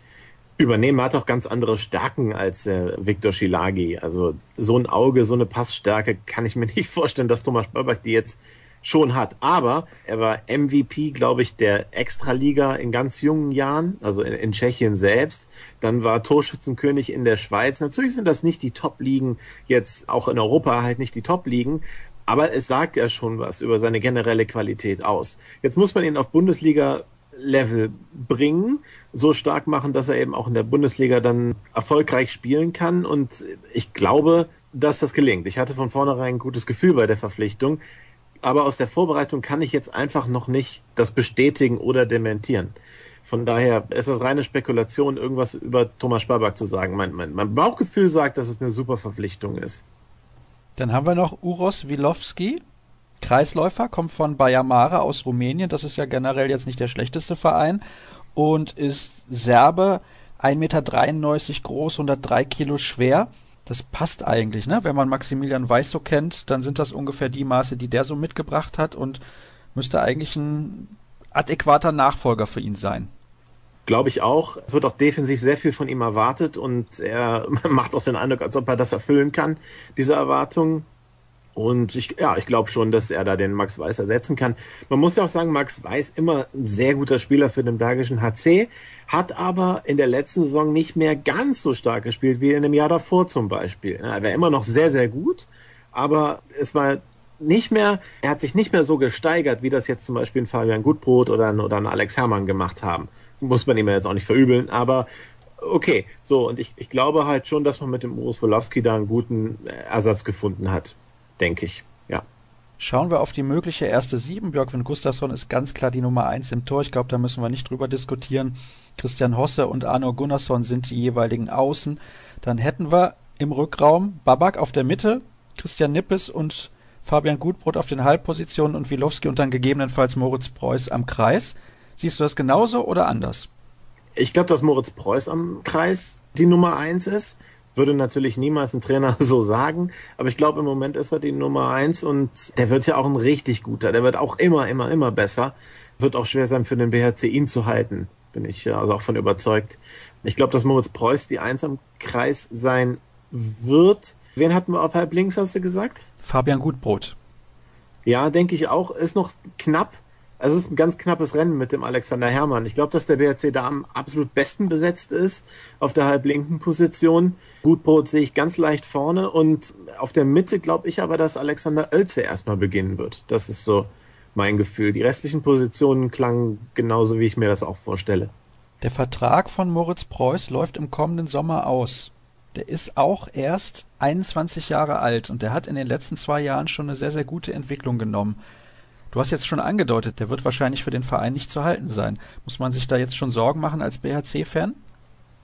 übernehmen. Er hat auch ganz andere Stärken als äh, Viktor Schilagi. Also so ein Auge, so eine Passstärke kann ich mir *laughs* nicht vorstellen, dass Thomas Börbach die jetzt schon hat. Aber er war MVP, glaube ich, der Extraliga in ganz jungen Jahren, also in, in, Tschechien selbst. Dann war Torschützenkönig in der Schweiz. Natürlich sind das nicht die Top-Ligen, jetzt auch in Europa halt nicht die Top-Ligen. Aber es sagt ja schon was über seine generelle Qualität aus. Jetzt muss man ihn auf Bundesliga Level bringen, so stark machen, dass er eben auch in der Bundesliga dann erfolgreich spielen kann. Und ich glaube, dass das gelingt. Ich hatte von vornherein ein gutes Gefühl bei der Verpflichtung. Aber aus der Vorbereitung kann ich jetzt einfach noch nicht das bestätigen oder dementieren. Von daher ist das reine Spekulation, irgendwas über Thomas Spabak zu sagen. Mein, mein, mein Bauchgefühl sagt, dass es eine super Verpflichtung ist. Dann haben wir noch Uros Wilowski, Kreisläufer, kommt von Bayamare aus Rumänien. Das ist ja generell jetzt nicht der schlechteste Verein und ist Serbe, 1,93 Meter groß, 103 Kilo schwer. Das passt eigentlich, ne? Wenn man Maximilian Weiß so kennt, dann sind das ungefähr die Maße, die der so mitgebracht hat und müsste eigentlich ein adäquater Nachfolger für ihn sein. Glaube ich auch. Es wird auch defensiv sehr viel von ihm erwartet und er *laughs* macht auch den Eindruck, als ob er das erfüllen kann, diese Erwartungen. Und ich, ja, ich glaube schon, dass er da den Max Weiß ersetzen kann. Man muss ja auch sagen, Max Weiß immer ein sehr guter Spieler für den Bergischen HC, hat aber in der letzten Saison nicht mehr ganz so stark gespielt wie in dem Jahr davor zum Beispiel. Er war immer noch sehr, sehr gut, aber es war nicht mehr, er hat sich nicht mehr so gesteigert, wie das jetzt zum Beispiel ein Fabian Gutbrot oder ein, oder ein Alex Herrmann gemacht haben. Muss man ihm ja jetzt auch nicht verübeln, aber okay, so, und ich, ich glaube halt schon, dass man mit dem Urs Wolowski da einen guten Ersatz gefunden hat denke ich. Ja. Schauen wir auf die mögliche erste Sieben. Björkvin Gustafsson ist ganz klar die Nummer eins im Tor. Ich glaube, da müssen wir nicht drüber diskutieren. Christian Hosse und Arno Gunnarsson sind die jeweiligen Außen. Dann hätten wir im Rückraum Babak auf der Mitte, Christian Nippes und Fabian Gutbrot auf den Halbpositionen und Wilowski und dann gegebenenfalls Moritz Preuß am Kreis. Siehst du das genauso oder anders? Ich glaube, dass Moritz Preuß am Kreis die Nummer eins ist. Würde natürlich niemals ein Trainer *laughs* so sagen, aber ich glaube, im Moment ist er die Nummer eins und der wird ja auch ein richtig guter. Der wird auch immer, immer, immer besser. Wird auch schwer sein für den BHC, ihn zu halten. Bin ich also auch von überzeugt. Ich glaube, dass Moritz Preuß die Eins am Kreis sein wird. Wen hatten wir auf halb links, hast du gesagt? Fabian Gutbrot. Ja, denke ich auch. Ist noch knapp. Es ist ein ganz knappes Rennen mit dem Alexander Herrmann. Ich glaube, dass der BRC da am absolut besten besetzt ist auf der halblinken Position. Gutbrot sehe ich ganz leicht vorne und auf der Mitte glaube ich aber, dass Alexander Oelze erstmal beginnen wird. Das ist so mein Gefühl. Die restlichen Positionen klangen genauso, wie ich mir das auch vorstelle. Der Vertrag von Moritz Preuß läuft im kommenden Sommer aus. Der ist auch erst 21 Jahre alt und der hat in den letzten zwei Jahren schon eine sehr, sehr gute Entwicklung genommen. Du hast jetzt schon angedeutet, der wird wahrscheinlich für den Verein nicht zu halten sein. Muss man sich da jetzt schon Sorgen machen als BHC-Fan?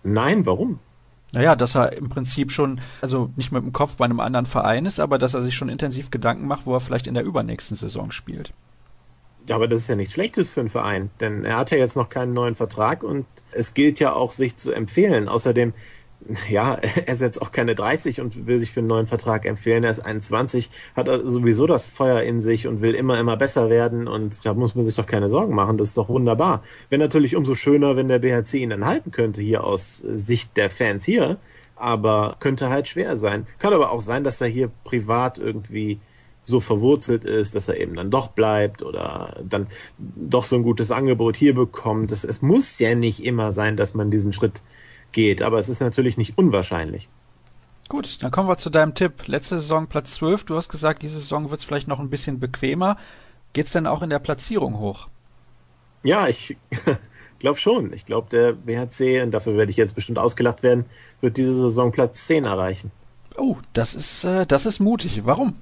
Nein, warum? Naja, dass er im Prinzip schon, also nicht mit dem Kopf bei einem anderen Verein ist, aber dass er sich schon intensiv Gedanken macht, wo er vielleicht in der übernächsten Saison spielt. Ja, aber das ist ja nichts Schlechtes für einen Verein, denn er hat ja jetzt noch keinen neuen Vertrag und es gilt ja auch, sich zu empfehlen. Außerdem ja, *laughs* er ist jetzt auch keine 30 und will sich für einen neuen Vertrag empfehlen. Er ist 21, hat sowieso das Feuer in sich und will immer, immer besser werden und da muss man sich doch keine Sorgen machen. Das ist doch wunderbar. Wäre natürlich umso schöner, wenn der BHC ihn dann halten könnte hier aus Sicht der Fans hier, aber könnte halt schwer sein. Kann aber auch sein, dass er hier privat irgendwie so verwurzelt ist, dass er eben dann doch bleibt oder dann doch so ein gutes Angebot hier bekommt. Es, es muss ja nicht immer sein, dass man diesen Schritt geht, aber es ist natürlich nicht unwahrscheinlich. Gut, dann kommen wir zu deinem Tipp. Letzte Saison Platz 12. Du hast gesagt, diese Saison wird es vielleicht noch ein bisschen bequemer. Geht es denn auch in der Platzierung hoch? Ja, ich *laughs* glaube schon. Ich glaube, der BHC, und dafür werde ich jetzt bestimmt ausgelacht werden, wird diese Saison Platz 10 erreichen. Oh, das ist, äh, das ist mutig. Warum?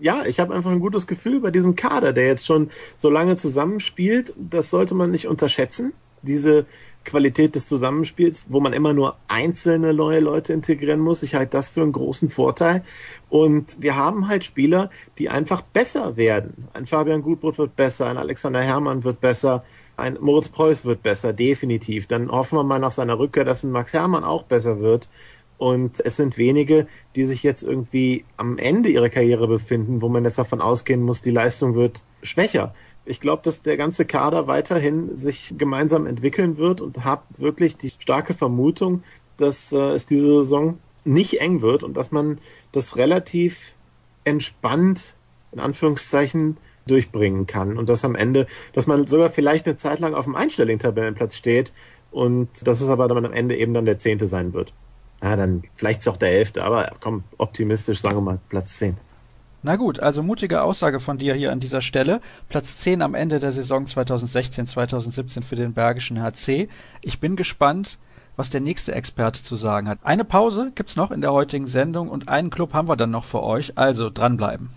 Ja, ich habe einfach ein gutes Gefühl bei diesem Kader, der jetzt schon so lange zusammenspielt. Das sollte man nicht unterschätzen. Diese Qualität des Zusammenspiels, wo man immer nur einzelne neue Leute integrieren muss. Ich halte das für einen großen Vorteil. Und wir haben halt Spieler, die einfach besser werden. Ein Fabian Gutbrot wird besser, ein Alexander Hermann wird besser, ein Moritz Preuß wird besser, definitiv. Dann hoffen wir mal nach seiner Rückkehr, dass ein Max Hermann auch besser wird. Und es sind wenige, die sich jetzt irgendwie am Ende ihrer Karriere befinden, wo man jetzt davon ausgehen muss, die Leistung wird schwächer. Ich glaube, dass der ganze Kader weiterhin sich gemeinsam entwickeln wird und habe wirklich die starke Vermutung, dass äh, es diese Saison nicht eng wird und dass man das relativ entspannt, in Anführungszeichen, durchbringen kann. Und dass am Ende, dass man sogar vielleicht eine Zeit lang auf dem einstelligen Tabellenplatz steht und dass es aber dann am Ende eben dann der Zehnte sein wird. Ja, dann vielleicht ist auch der Elfte, aber komm, optimistisch sagen wir mal Platz 10. Na gut, also mutige Aussage von dir hier an dieser Stelle. Platz 10 am Ende der Saison 2016-2017 für den Bergischen HC. Ich bin gespannt, was der nächste Experte zu sagen hat. Eine Pause gibt's noch in der heutigen Sendung und einen Club haben wir dann noch für euch, also dranbleiben.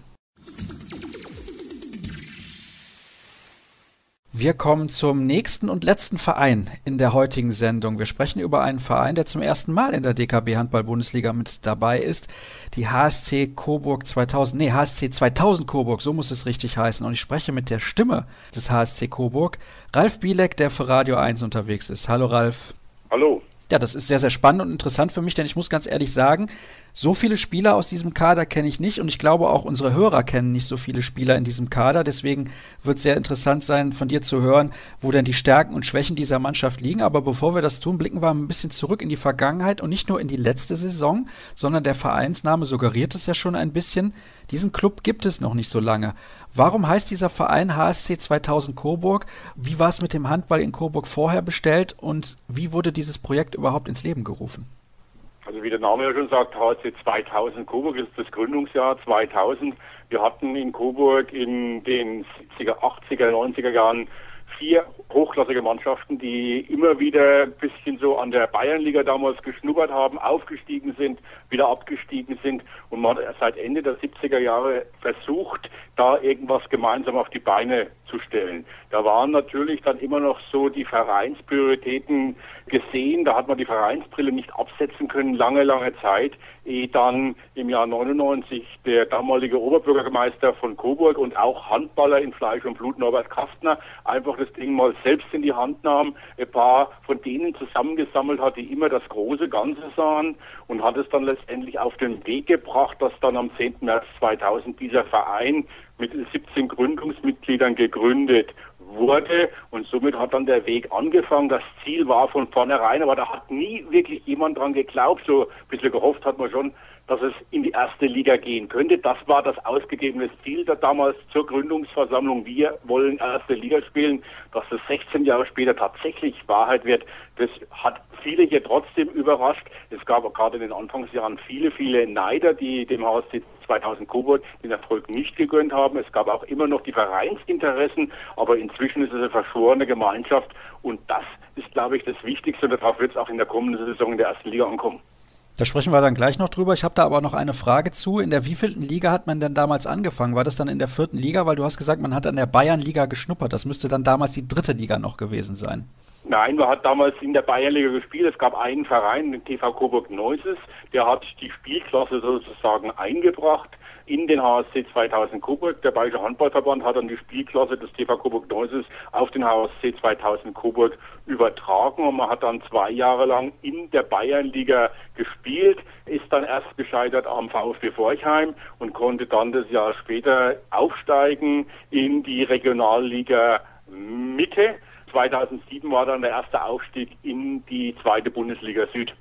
Wir kommen zum nächsten und letzten Verein in der heutigen Sendung. Wir sprechen über einen Verein, der zum ersten Mal in der DKB Handball Bundesliga mit dabei ist. Die HSC Coburg 2000, nee, HSC 2000 Coburg, so muss es richtig heißen. Und ich spreche mit der Stimme des HSC Coburg, Ralf Bielek, der für Radio 1 unterwegs ist. Hallo Ralf. Hallo. Ja, das ist sehr, sehr spannend und interessant für mich, denn ich muss ganz ehrlich sagen, so viele Spieler aus diesem Kader kenne ich nicht und ich glaube auch unsere Hörer kennen nicht so viele Spieler in diesem Kader. Deswegen wird es sehr interessant sein, von dir zu hören, wo denn die Stärken und Schwächen dieser Mannschaft liegen. Aber bevor wir das tun, blicken wir ein bisschen zurück in die Vergangenheit und nicht nur in die letzte Saison, sondern der Vereinsname suggeriert es ja schon ein bisschen. Diesen Club gibt es noch nicht so lange. Warum heißt dieser Verein HSC 2000 Coburg? Wie war es mit dem Handball in Coburg vorher bestellt und wie wurde dieses Projekt überhaupt ins Leben gerufen? Also wie der Name ja schon sagt, HSC 2000 Coburg ist das Gründungsjahr 2000. Wir hatten in Coburg in den 70er, 80er, 90er Jahren vier hochklassige Mannschaften, die immer wieder ein bisschen so an der Bayernliga damals geschnuppert haben, aufgestiegen sind, wieder abgestiegen sind. Und man seit Ende der 70er Jahre versucht, da irgendwas gemeinsam auf die Beine zu stellen. Da waren natürlich dann immer noch so die Vereinsprioritäten gesehen, da hat man die Vereinsbrille nicht absetzen können, lange, lange Zeit, ehe dann im Jahr 99 der damalige Oberbürgermeister von Coburg und auch Handballer in Fleisch und Blut Norbert Kastner einfach das Ding mal selbst in die Hand nahm, ein paar von denen zusammengesammelt hat, die immer das große Ganze sahen und hat es dann letztendlich auf den Weg gebracht, dass dann am 10. März 2000 dieser Verein mit 17 Gründungsmitgliedern gegründet wurde und somit hat dann der Weg angefangen. Das Ziel war von vornherein, aber da hat nie wirklich jemand dran geglaubt. So ein bisschen gehofft hat man schon, dass es in die erste Liga gehen könnte. Das war das ausgegebene Ziel da damals zur Gründungsversammlung. Wir wollen erste Liga spielen. Dass es 16 Jahre später tatsächlich Wahrheit wird, das hat viele hier trotzdem überrascht. Es gab gerade in den Anfangsjahren viele, viele Neider, die dem HSC 2000 Coburg den Erfolg nicht gegönnt haben. Es gab auch immer noch die Vereinsinteressen, aber inzwischen ist es eine verschworene Gemeinschaft und das ist, glaube ich, das Wichtigste darauf wird es auch in der kommenden Saison in der ersten Liga ankommen. Da sprechen wir dann gleich noch drüber. Ich habe da aber noch eine Frage zu. In der wievielten Liga hat man denn damals angefangen? War das dann in der vierten Liga? Weil du hast gesagt, man hat an der Bayernliga geschnuppert. Das müsste dann damals die dritte Liga noch gewesen sein. Nein, man hat damals in der Bayernliga gespielt. Es gab einen Verein, den TV Coburg Neuses, der hat die Spielklasse sozusagen eingebracht in den HSC 2000 Coburg. Der Bayerische Handballverband hat dann die Spielklasse des TV Coburg Neuses auf den HSC 2000 Coburg übertragen und man hat dann zwei Jahre lang in der Bayernliga gespielt, ist dann erst gescheitert am VfB Forchheim und konnte dann das Jahr später aufsteigen in die Regionalliga Mitte. 2007 war dann der erste Aufstieg in die zweite Bundesliga Süd.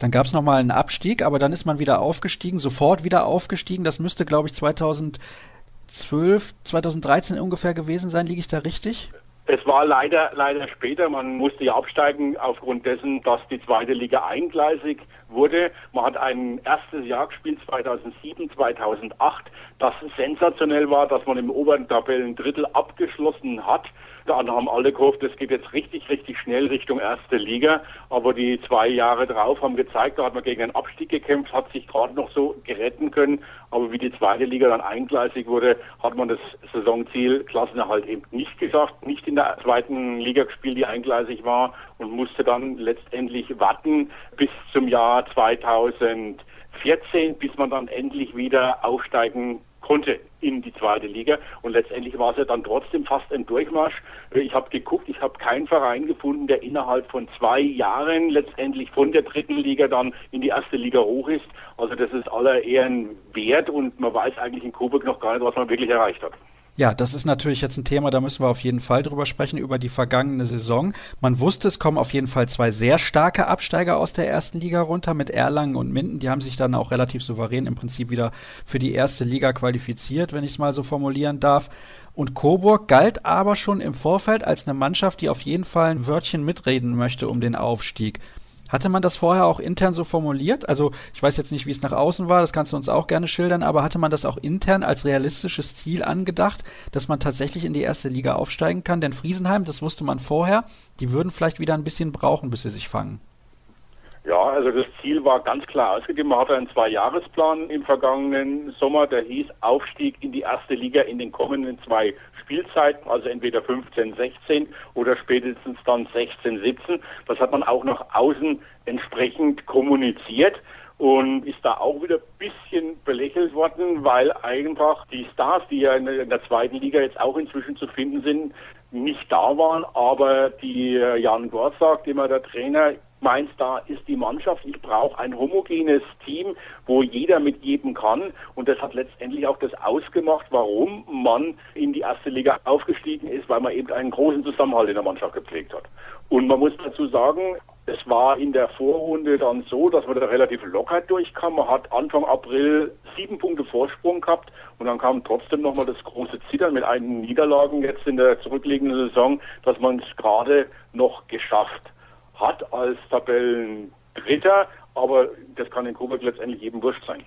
Dann gab es nochmal einen Abstieg, aber dann ist man wieder aufgestiegen, sofort wieder aufgestiegen. Das müsste, glaube ich, 2012, 2013 ungefähr gewesen sein. Liege ich da richtig? Es war leider, leider später. Man musste ja absteigen aufgrund dessen, dass die zweite Liga eingleisig wurde. Man hat ein erstes Jahr gespielt, 2007, 2008. das sensationell war, dass man im oberen Tabellendrittel abgeschlossen hat. Da haben alle gehofft, es geht jetzt richtig, richtig schnell Richtung erste Liga. Aber die zwei Jahre drauf haben gezeigt, da hat man gegen einen Abstieg gekämpft, hat sich gerade noch so geretten können. Aber wie die zweite Liga dann eingleisig wurde, hat man das Saisonziel Klassenerhalt eben nicht geschafft, nicht in der zweiten Liga gespielt, die eingleisig war und musste dann letztendlich warten bis zum Jahr 2000. 14, bis man dann endlich wieder aufsteigen konnte in die zweite Liga. Und letztendlich war es ja dann trotzdem fast ein Durchmarsch. Ich habe geguckt, ich habe keinen Verein gefunden, der innerhalb von zwei Jahren letztendlich von der dritten Liga dann in die erste Liga hoch ist. Also das ist aller Ehren wert und man weiß eigentlich in Coburg noch gar nicht, was man wirklich erreicht hat. Ja, das ist natürlich jetzt ein Thema, da müssen wir auf jeden Fall drüber sprechen, über die vergangene Saison. Man wusste, es kommen auf jeden Fall zwei sehr starke Absteiger aus der ersten Liga runter mit Erlangen und Minden. Die haben sich dann auch relativ souverän im Prinzip wieder für die erste Liga qualifiziert, wenn ich es mal so formulieren darf. Und Coburg galt aber schon im Vorfeld als eine Mannschaft, die auf jeden Fall ein Wörtchen mitreden möchte um den Aufstieg. Hatte man das vorher auch intern so formuliert? Also ich weiß jetzt nicht, wie es nach außen war, das kannst du uns auch gerne schildern, aber hatte man das auch intern als realistisches Ziel angedacht, dass man tatsächlich in die erste Liga aufsteigen kann? Denn Friesenheim, das wusste man vorher, die würden vielleicht wieder ein bisschen brauchen, bis sie sich fangen. Ja, also das Ziel war ganz klar ausgegeben. Man hatte einen Zwei-Jahres-Plan im vergangenen Sommer, der hieß Aufstieg in die erste Liga in den kommenden zwei Spielzeiten, also entweder 15, 16 oder spätestens dann 16, 17. Das hat man auch nach außen entsprechend kommuniziert und ist da auch wieder ein bisschen belächelt worden, weil einfach die Stars, die ja in der zweiten Liga jetzt auch inzwischen zu finden sind, nicht da waren, aber die Jan Gorzak, immer der Trainer, meint, da ist die Mannschaft, ich brauche ein homogenes Team, wo jeder mitgeben kann. Und das hat letztendlich auch das ausgemacht, warum man in die erste Liga aufgestiegen ist, weil man eben einen großen Zusammenhalt in der Mannschaft gepflegt hat. Und man muss dazu sagen, es war in der Vorrunde dann so, dass man da relativ locker durchkam. Man hat Anfang April sieben Punkte Vorsprung gehabt und dann kam trotzdem nochmal das große Zittern mit einigen Niederlagen jetzt in der zurückliegenden Saison, dass man es gerade noch geschafft hat als Tabellendritter, aber das kann in Coburg letztendlich jedem wurscht sein.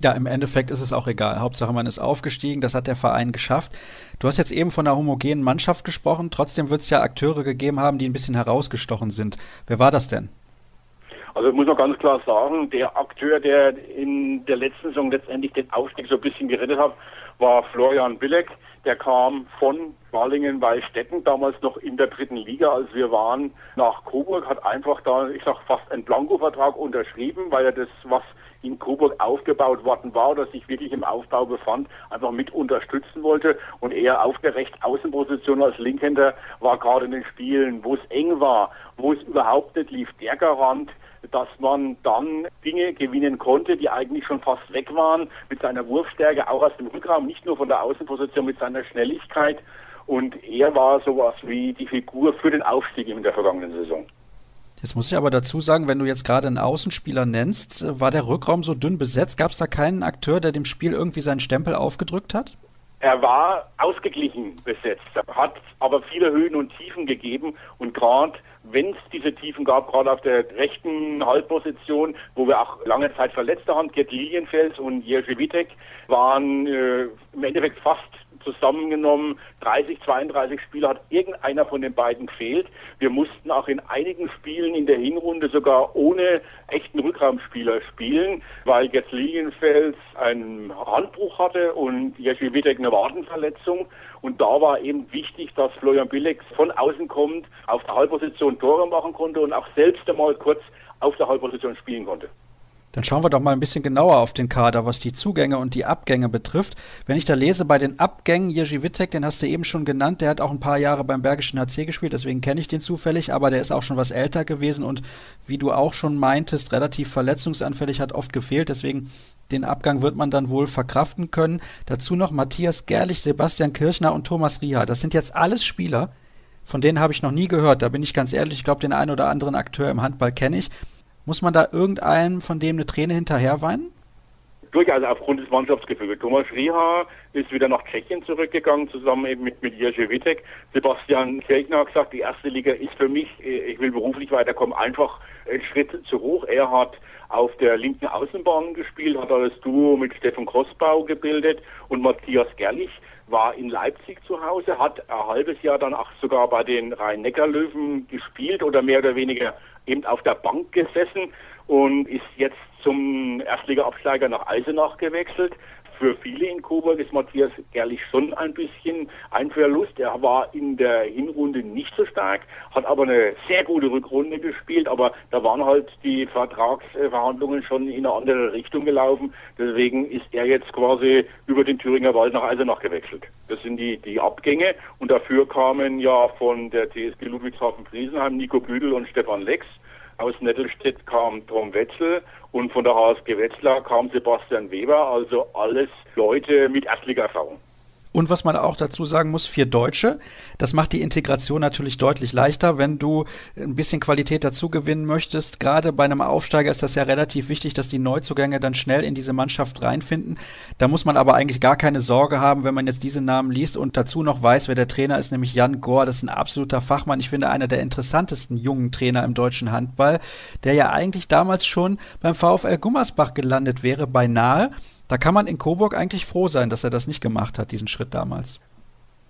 Ja, im Endeffekt ist es auch egal. Hauptsache, man ist aufgestiegen, das hat der Verein geschafft. Du hast jetzt eben von einer homogenen Mannschaft gesprochen, trotzdem wird es ja Akteure gegeben haben, die ein bisschen herausgestochen sind. Wer war das denn? Also ich muss noch ganz klar sagen, der Akteur, der in der letzten Saison letztendlich den Aufstieg so ein bisschen gerettet hat, war Florian Billeck. Der kam von Balingen bei Stetten, damals noch in der dritten Liga, als wir waren, nach Coburg, hat einfach da, ich sag fast einen Blankovertrag unterschrieben, weil er das, was in Coburg aufgebaut worden war oder sich wirklich im Aufbau befand, einfach mit unterstützen wollte. Und er auf der Rechtsaußenposition als Linkhänder war gerade in den Spielen, wo es eng war, wo es überhaupt nicht lief, der Garant, dass man dann Dinge gewinnen konnte, die eigentlich schon fast weg waren, mit seiner Wurfstärke, auch aus dem Rückraum, nicht nur von der Außenposition, mit seiner Schnelligkeit. Und er war sowas wie die Figur für den Aufstieg in der vergangenen Saison. Jetzt muss ich aber dazu sagen, wenn du jetzt gerade einen Außenspieler nennst, war der Rückraum so dünn besetzt? Gab es da keinen Akteur, der dem Spiel irgendwie seinen Stempel aufgedrückt hat? Er war ausgeglichen besetzt, hat aber viele Höhen und Tiefen gegeben und gerade wenn es diese Tiefen gab, gerade auf der rechten Halbposition, wo wir auch lange Zeit Verletzte haben, Gerd Lilienfels und Jerzy Wittek, waren äh, im Endeffekt fast zusammengenommen 30, 32 Spieler hat irgendeiner von den beiden gefehlt. Wir mussten auch in einigen Spielen in der Hinrunde sogar ohne echten Rückraumspieler spielen, weil jetzt Lilienfels einen Handbruch hatte und Jerzy Wittek eine Wadenverletzung. Und da war eben wichtig, dass Florian Billex von außen kommt, auf der Halbposition Tore machen konnte und auch selbst einmal kurz auf der Halbposition spielen konnte. Dann schauen wir doch mal ein bisschen genauer auf den Kader, was die Zugänge und die Abgänge betrifft. Wenn ich da lese bei den Abgängen, Jerzy Wittek, den hast du eben schon genannt, der hat auch ein paar Jahre beim Bergischen HC gespielt, deswegen kenne ich den zufällig, aber der ist auch schon was älter gewesen und wie du auch schon meintest, relativ verletzungsanfällig, hat oft gefehlt, deswegen den Abgang wird man dann wohl verkraften können. Dazu noch Matthias Gerlich, Sebastian Kirchner und Thomas Rieha. Das sind jetzt alles Spieler, von denen habe ich noch nie gehört. Da bin ich ganz ehrlich, ich glaube, den einen oder anderen Akteur im Handball kenne ich. Muss man da irgendeinem von dem eine Träne hinterher weinen? Durchaus aufgrund des Mannschaftsgefüges. Thomas Rieha ist wieder nach Tschechien zurückgegangen, zusammen eben mit, mit Jerzy Wittek. Sebastian Kirchner hat gesagt, die erste Liga ist für mich, äh, ich will beruflich weiterkommen, einfach ein Schritt zu hoch. Er hat auf der linken Außenbahn gespielt, hat das Duo mit Stefan Kostbau gebildet und Matthias Gerlich war in Leipzig zu Hause, hat ein halbes Jahr dann auch sogar bei den Rhein-Neckar-Löwen gespielt oder mehr oder weniger eben auf der Bank gesessen und ist jetzt zum Erstliga-Absteiger nach Eisenach gewechselt für viele in Coburg ist Matthias Gerlich schon ein bisschen ein Verlust. Er war in der Hinrunde nicht so stark, hat aber eine sehr gute Rückrunde gespielt, aber da waren halt die Vertragsverhandlungen schon in eine andere Richtung gelaufen. Deswegen ist er jetzt quasi über den Thüringer Wald nach Eisenach gewechselt. Das sind die, die Abgänge und dafür kamen ja von der TSG Ludwigshafen-Friesenheim Nico Büdel und Stefan Lex. Aus Nettelstedt kam Tom Wetzel und von der HSG Wetzlar kam Sebastian Weber, also alles Leute mit Erstliga-Erfahrung. Und was man auch dazu sagen muss, vier Deutsche. Das macht die Integration natürlich deutlich leichter, wenn du ein bisschen Qualität dazu gewinnen möchtest. Gerade bei einem Aufsteiger ist das ja relativ wichtig, dass die Neuzugänge dann schnell in diese Mannschaft reinfinden. Da muss man aber eigentlich gar keine Sorge haben, wenn man jetzt diese Namen liest und dazu noch weiß, wer der Trainer ist, nämlich Jan Gohr. Das ist ein absoluter Fachmann. Ich finde einer der interessantesten jungen Trainer im deutschen Handball, der ja eigentlich damals schon beim VfL Gummersbach gelandet wäre, beinahe. Da kann man in Coburg eigentlich froh sein, dass er das nicht gemacht hat, diesen Schritt damals.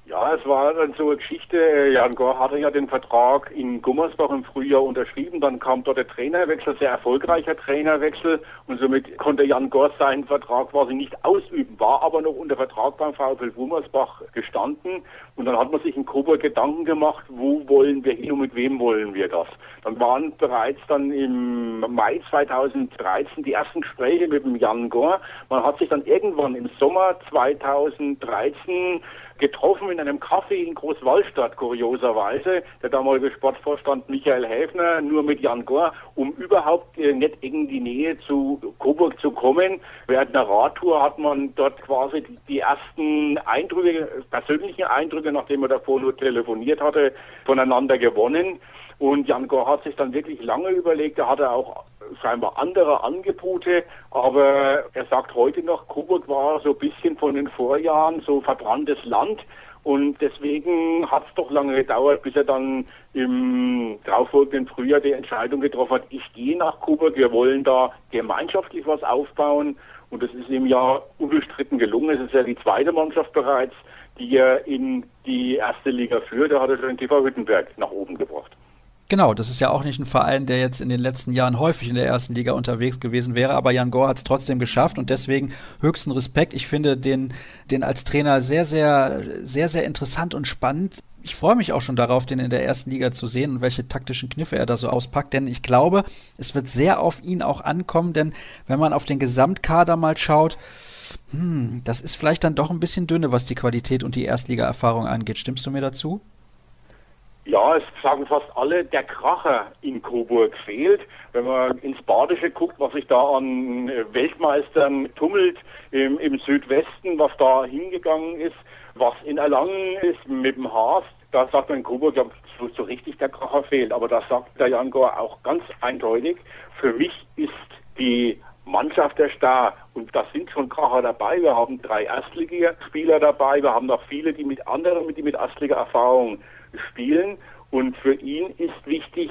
Ja, es war dann so eine Geschichte. Jan Gore hatte ja den Vertrag in Gummersbach im Frühjahr unterschrieben. Dann kam dort der Trainerwechsel, sehr erfolgreicher Trainerwechsel. Und somit konnte Jan Gore seinen Vertrag quasi nicht ausüben, war aber noch unter Vertrag beim VfL Gummersbach gestanden. Und dann hat man sich in Coburg Gedanken gemacht, wo wollen wir hin und mit wem wollen wir das. Dann waren bereits dann im Mai 2013 die ersten Gespräche mit dem Jan Gore. Man hat sich dann irgendwann im Sommer 2013 getroffen in einem Café in Großwallstadt, kurioserweise. Der damalige Sportvorstand Michael Häfner, nur mit Jan Gore, um überhaupt äh, nicht in die Nähe zu Coburg zu kommen. Während einer Radtour hat man dort quasi die ersten Eindrücke, persönlichen Eindrücke, nachdem er davor nur telefoniert hatte, voneinander gewonnen. Und Jan Gore hat sich dann wirklich lange überlegt, er hatte auch scheinbar andere Angebote, aber er sagt heute noch, Coburg war so ein bisschen von den Vorjahren so verbranntes Land. Und deswegen hat es doch lange gedauert, bis er dann im darauffolgenden Frühjahr die Entscheidung getroffen hat, ich gehe nach Coburg, wir wollen da gemeinschaftlich was aufbauen. Und das ist ihm ja unbestritten gelungen. Es ist ja die zweite Mannschaft bereits, die er in die erste Liga führt. Da hat er schon TV Hüttenberg nach oben gebracht. Genau, das ist ja auch nicht ein Verein, der jetzt in den letzten Jahren häufig in der ersten Liga unterwegs gewesen wäre, aber Jan Gore hat es trotzdem geschafft und deswegen höchsten Respekt. Ich finde den, den als Trainer sehr, sehr, sehr, sehr interessant und spannend. Ich freue mich auch schon darauf, den in der ersten Liga zu sehen und welche taktischen Kniffe er da so auspackt, denn ich glaube, es wird sehr auf ihn auch ankommen, denn wenn man auf den Gesamtkader mal schaut, hm, das ist vielleicht dann doch ein bisschen dünne, was die Qualität und die Erstliga-Erfahrung angeht. Stimmst du mir dazu? Ja, es sagen fast alle, der Kracher in Coburg fehlt. Wenn man ins Badische guckt, was sich da an Weltmeistern tummelt im, im Südwesten, was da hingegangen ist, was in Erlangen ist mit dem Haas, da sagt man in Coburg, ja, so, so richtig der Kracher fehlt. Aber da sagt der Jan Gore auch ganz eindeutig, für mich ist die Mannschaft der Star. Und da sind schon Kracher dabei. Wir haben drei Erstligaspieler dabei. Wir haben noch viele, die mit anderen, die mit Erstliga-Erfahrung spielen. Und für ihn ist wichtig,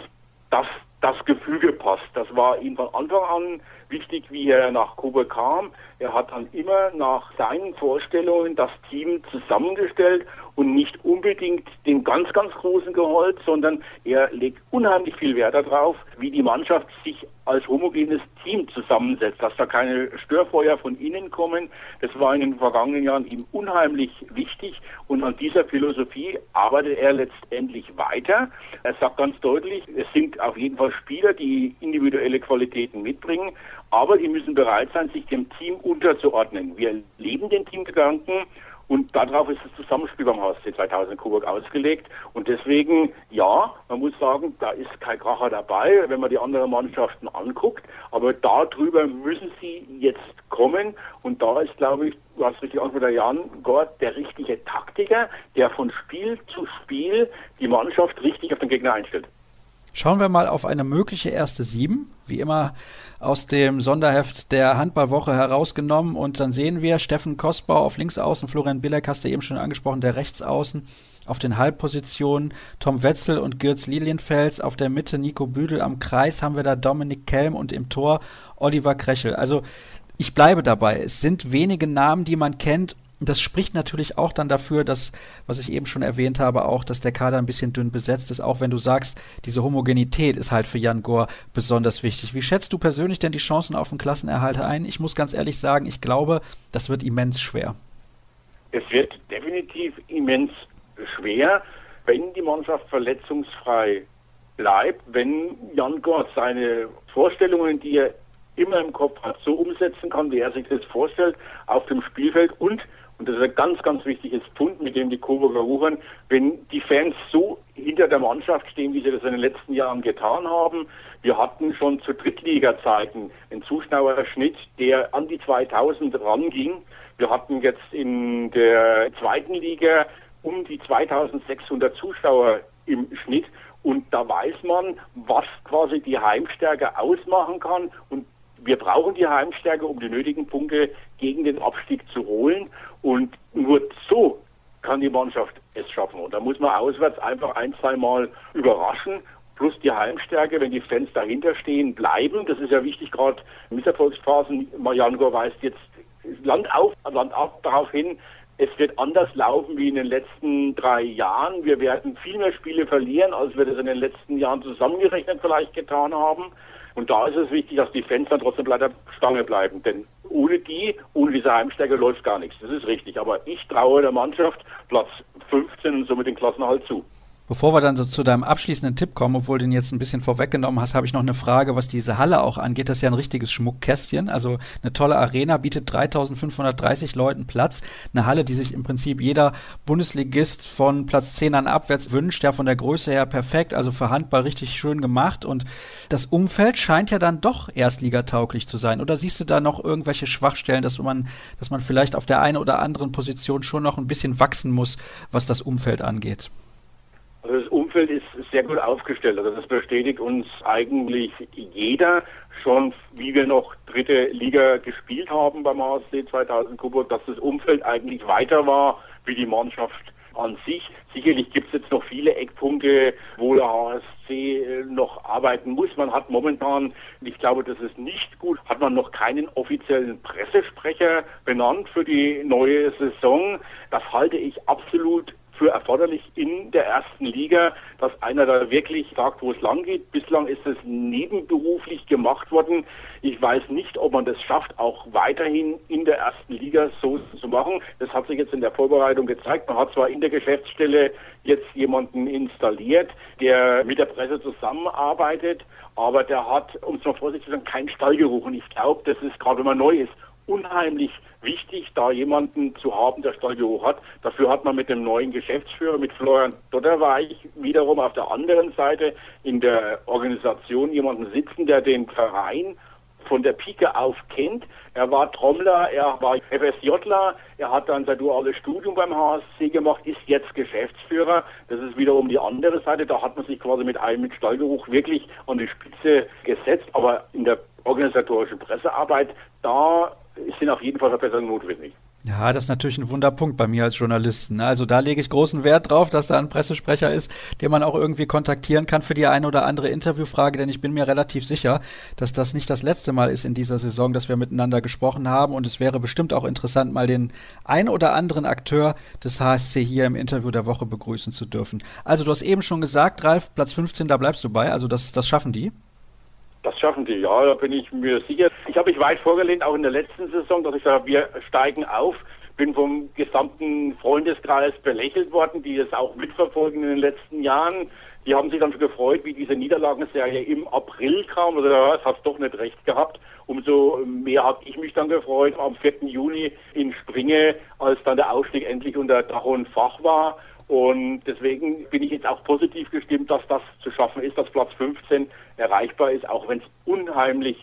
dass das Gefüge passt. Das war ihm von Anfang an wichtig, wie er nach Kuba kam. Er hat dann immer nach seinen Vorstellungen das Team zusammengestellt und nicht unbedingt den ganz, ganz Großen geholt, sondern er legt unheimlich viel Wert darauf, wie die Mannschaft sich als homogenes Team zusammensetzt, dass da keine Störfeuer von innen kommen. Das war in den vergangenen Jahren ihm unheimlich wichtig und an dieser Philosophie arbeitet er letztendlich weiter. Er sagt ganz deutlich, es sind auf jeden Fall Spieler, die individuelle Qualitäten mitbringen, aber die müssen bereit sein, sich dem Team unterzuordnen. Wir leben den Teamgedanken und darauf ist das Zusammenspiel beim HSC 2000 Coburg ausgelegt. Und deswegen, ja, man muss sagen, da ist kein Kracher dabei, wenn man die anderen Mannschaften anguckt. Aber darüber müssen sie jetzt kommen. Und da ist, glaube ich, du hast richtig der Jan Gott, der richtige Taktiker, der von Spiel zu Spiel die Mannschaft richtig auf den Gegner einstellt. Schauen wir mal auf eine mögliche erste Sieben. Wie immer aus dem Sonderheft der Handballwoche herausgenommen. Und dann sehen wir Steffen Kostbau auf Linksaußen, Florian Billeck hast du eben schon angesprochen, der Rechtsaußen. Auf den Halbpositionen Tom Wetzel und Girz Lilienfels. Auf der Mitte Nico Büdel. Am Kreis haben wir da Dominik Kelm und im Tor Oliver Krechel. Also ich bleibe dabei. Es sind wenige Namen, die man kennt das spricht natürlich auch dann dafür, dass, was ich eben schon erwähnt habe, auch, dass der Kader ein bisschen dünn besetzt ist, auch wenn du sagst, diese Homogenität ist halt für Jan Gore besonders wichtig. Wie schätzt du persönlich denn die Chancen auf den Klassenerhalt ein? Ich muss ganz ehrlich sagen, ich glaube, das wird immens schwer. Es wird definitiv immens schwer, wenn die Mannschaft verletzungsfrei bleibt, wenn Jan Gore seine Vorstellungen, die er immer im Kopf hat, so umsetzen kann, wie er sich das vorstellt, auf dem Spielfeld und und das ist ein ganz, ganz wichtiges Pfund, mit dem die Coburger wuchern. Wenn die Fans so hinter der Mannschaft stehen, wie sie das in den letzten Jahren getan haben. Wir hatten schon zu Drittliga-Zeiten einen Zuschauerschnitt, der an die 2000 ranging. Wir hatten jetzt in der zweiten Liga um die 2600 Zuschauer im Schnitt. Und da weiß man, was quasi die Heimstärke ausmachen kann. Und wir brauchen die Heimstärke, um die nötigen Punkte gegen den Abstieg zu holen. Und nur so kann die Mannschaft es schaffen. Und da muss man auswärts einfach ein, zwei Mal überraschen. Plus die Heimstärke, wenn die Fans dahinter stehen, bleiben. Das ist ja wichtig, gerade Misserfolgsphasen. Mariango weist jetzt Land auf, Land ab darauf hin, es wird anders laufen wie in den letzten drei Jahren. Wir werden viel mehr Spiele verlieren, als wir das in den letzten Jahren zusammengerechnet vielleicht getan haben. Und da ist es wichtig, dass die Fans dann trotzdem bei der Stange bleiben. Denn ohne die, ohne diese Heimstärke läuft gar nichts. Das ist richtig. Aber ich traue der Mannschaft Platz 15 und somit den Klassenerhalt zu. Bevor wir dann so zu deinem abschließenden Tipp kommen, obwohl du den jetzt ein bisschen vorweggenommen hast, habe ich noch eine Frage, was diese Halle auch angeht. Das ist ja ein richtiges Schmuckkästchen. Also eine tolle Arena bietet 3530 Leuten Platz. Eine Halle, die sich im Prinzip jeder Bundesligist von Platz 10 an abwärts wünscht. Ja, von der Größe her perfekt. Also für Handball richtig schön gemacht. Und das Umfeld scheint ja dann doch erstligatauglich zu sein. Oder siehst du da noch irgendwelche Schwachstellen, dass man, dass man vielleicht auf der einen oder anderen Position schon noch ein bisschen wachsen muss, was das Umfeld angeht? Umfeld ist sehr gut aufgestellt. Also das bestätigt uns eigentlich jeder schon, wie wir noch dritte Liga gespielt haben beim HSC 2000 Coburg, dass das Umfeld eigentlich weiter war wie die Mannschaft an sich. Sicherlich gibt es jetzt noch viele Eckpunkte, wo der HSC äh, noch arbeiten muss. Man hat momentan, ich glaube, das ist nicht gut, hat man noch keinen offiziellen Pressesprecher benannt für die neue Saison. Das halte ich absolut für erforderlich in der ersten Liga, dass einer da wirklich sagt, wo es lang geht. Bislang ist es nebenberuflich gemacht worden. Ich weiß nicht, ob man das schafft, auch weiterhin in der ersten Liga so zu machen. Das hat sich jetzt in der Vorbereitung gezeigt. Man hat zwar in der Geschäftsstelle jetzt jemanden installiert, der mit der Presse zusammenarbeitet, aber der hat, um es mal vorsichtig zu sagen, keinen Stallgeruch. Und ich glaube, das ist gerade, wenn man neu ist, unheimlich wichtig, da jemanden zu haben, der Stallgeruch hat. Dafür hat man mit dem neuen Geschäftsführer, mit Florian Dotterweich, wiederum auf der anderen Seite in der Organisation jemanden sitzen, der den Verein von der Pike auf kennt. Er war Trommler, er war FSJler, er hat dann sein duales Studium beim HSC gemacht, ist jetzt Geschäftsführer. Das ist wiederum die andere Seite. Da hat man sich quasi mit einem mit Stallgeruch wirklich an die Spitze gesetzt. Aber in der organisatorischen Pressearbeit, da sind auf jeden Fall Verbesserungen notwendig. Ja, das ist natürlich ein Wunderpunkt bei mir als Journalisten. Ne? Also da lege ich großen Wert drauf, dass da ein Pressesprecher ist, den man auch irgendwie kontaktieren kann für die eine oder andere Interviewfrage, denn ich bin mir relativ sicher, dass das nicht das letzte Mal ist in dieser Saison, dass wir miteinander gesprochen haben und es wäre bestimmt auch interessant, mal den ein oder anderen Akteur des HSC hier im Interview der Woche begrüßen zu dürfen. Also du hast eben schon gesagt, Ralf, Platz 15, da bleibst du bei, also das, das schaffen die. Das schaffen die, ja, da bin ich mir sicher. Ich habe mich weit vorgelehnt, auch in der letzten Saison, dass ich sage, wir steigen auf. Bin vom gesamten Freundeskreis belächelt worden, die es auch mitverfolgen in den letzten Jahren. Die haben sich dann gefreut, wie diese Niederlagenserie im April kam. Also das hat doch nicht recht gehabt. Umso mehr habe ich mich dann gefreut am 4. Juni in Springe, als dann der Aufstieg endlich unter Dach und Fach war. Und deswegen bin ich jetzt auch positiv gestimmt, dass das zu schaffen ist, dass Platz 15 erreichbar ist, auch wenn es unheimlich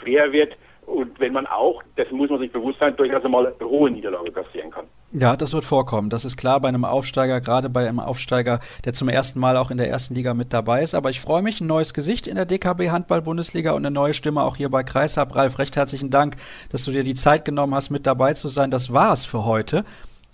schwer wird. und wenn man auch, das muss man sich bewusst sein, durchaus einmal hohe Niederlage kassieren kann. Ja, das wird vorkommen. Das ist klar bei einem Aufsteiger, gerade bei einem Aufsteiger, der zum ersten Mal auch in der ersten Liga mit dabei ist. Aber ich freue mich, ein neues Gesicht in der DKB Handball-Bundesliga und eine neue Stimme auch hier bei Kreishab. Ralf, recht herzlichen Dank, dass du dir die Zeit genommen hast, mit dabei zu sein. Das war's für heute.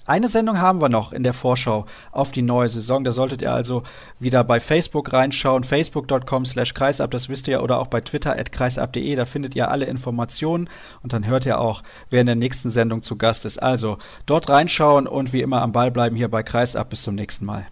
Eine Sendung haben wir noch in der Vorschau auf die neue Saison. Da solltet ihr also wieder bei Facebook reinschauen, facebook.com slash kreisab, das wisst ihr, oder auch bei Twitter at kreisab.de, da findet ihr alle Informationen und dann hört ihr auch, wer in der nächsten Sendung zu Gast ist. Also dort reinschauen und wie immer am Ball bleiben hier bei Kreisab. Bis zum nächsten Mal.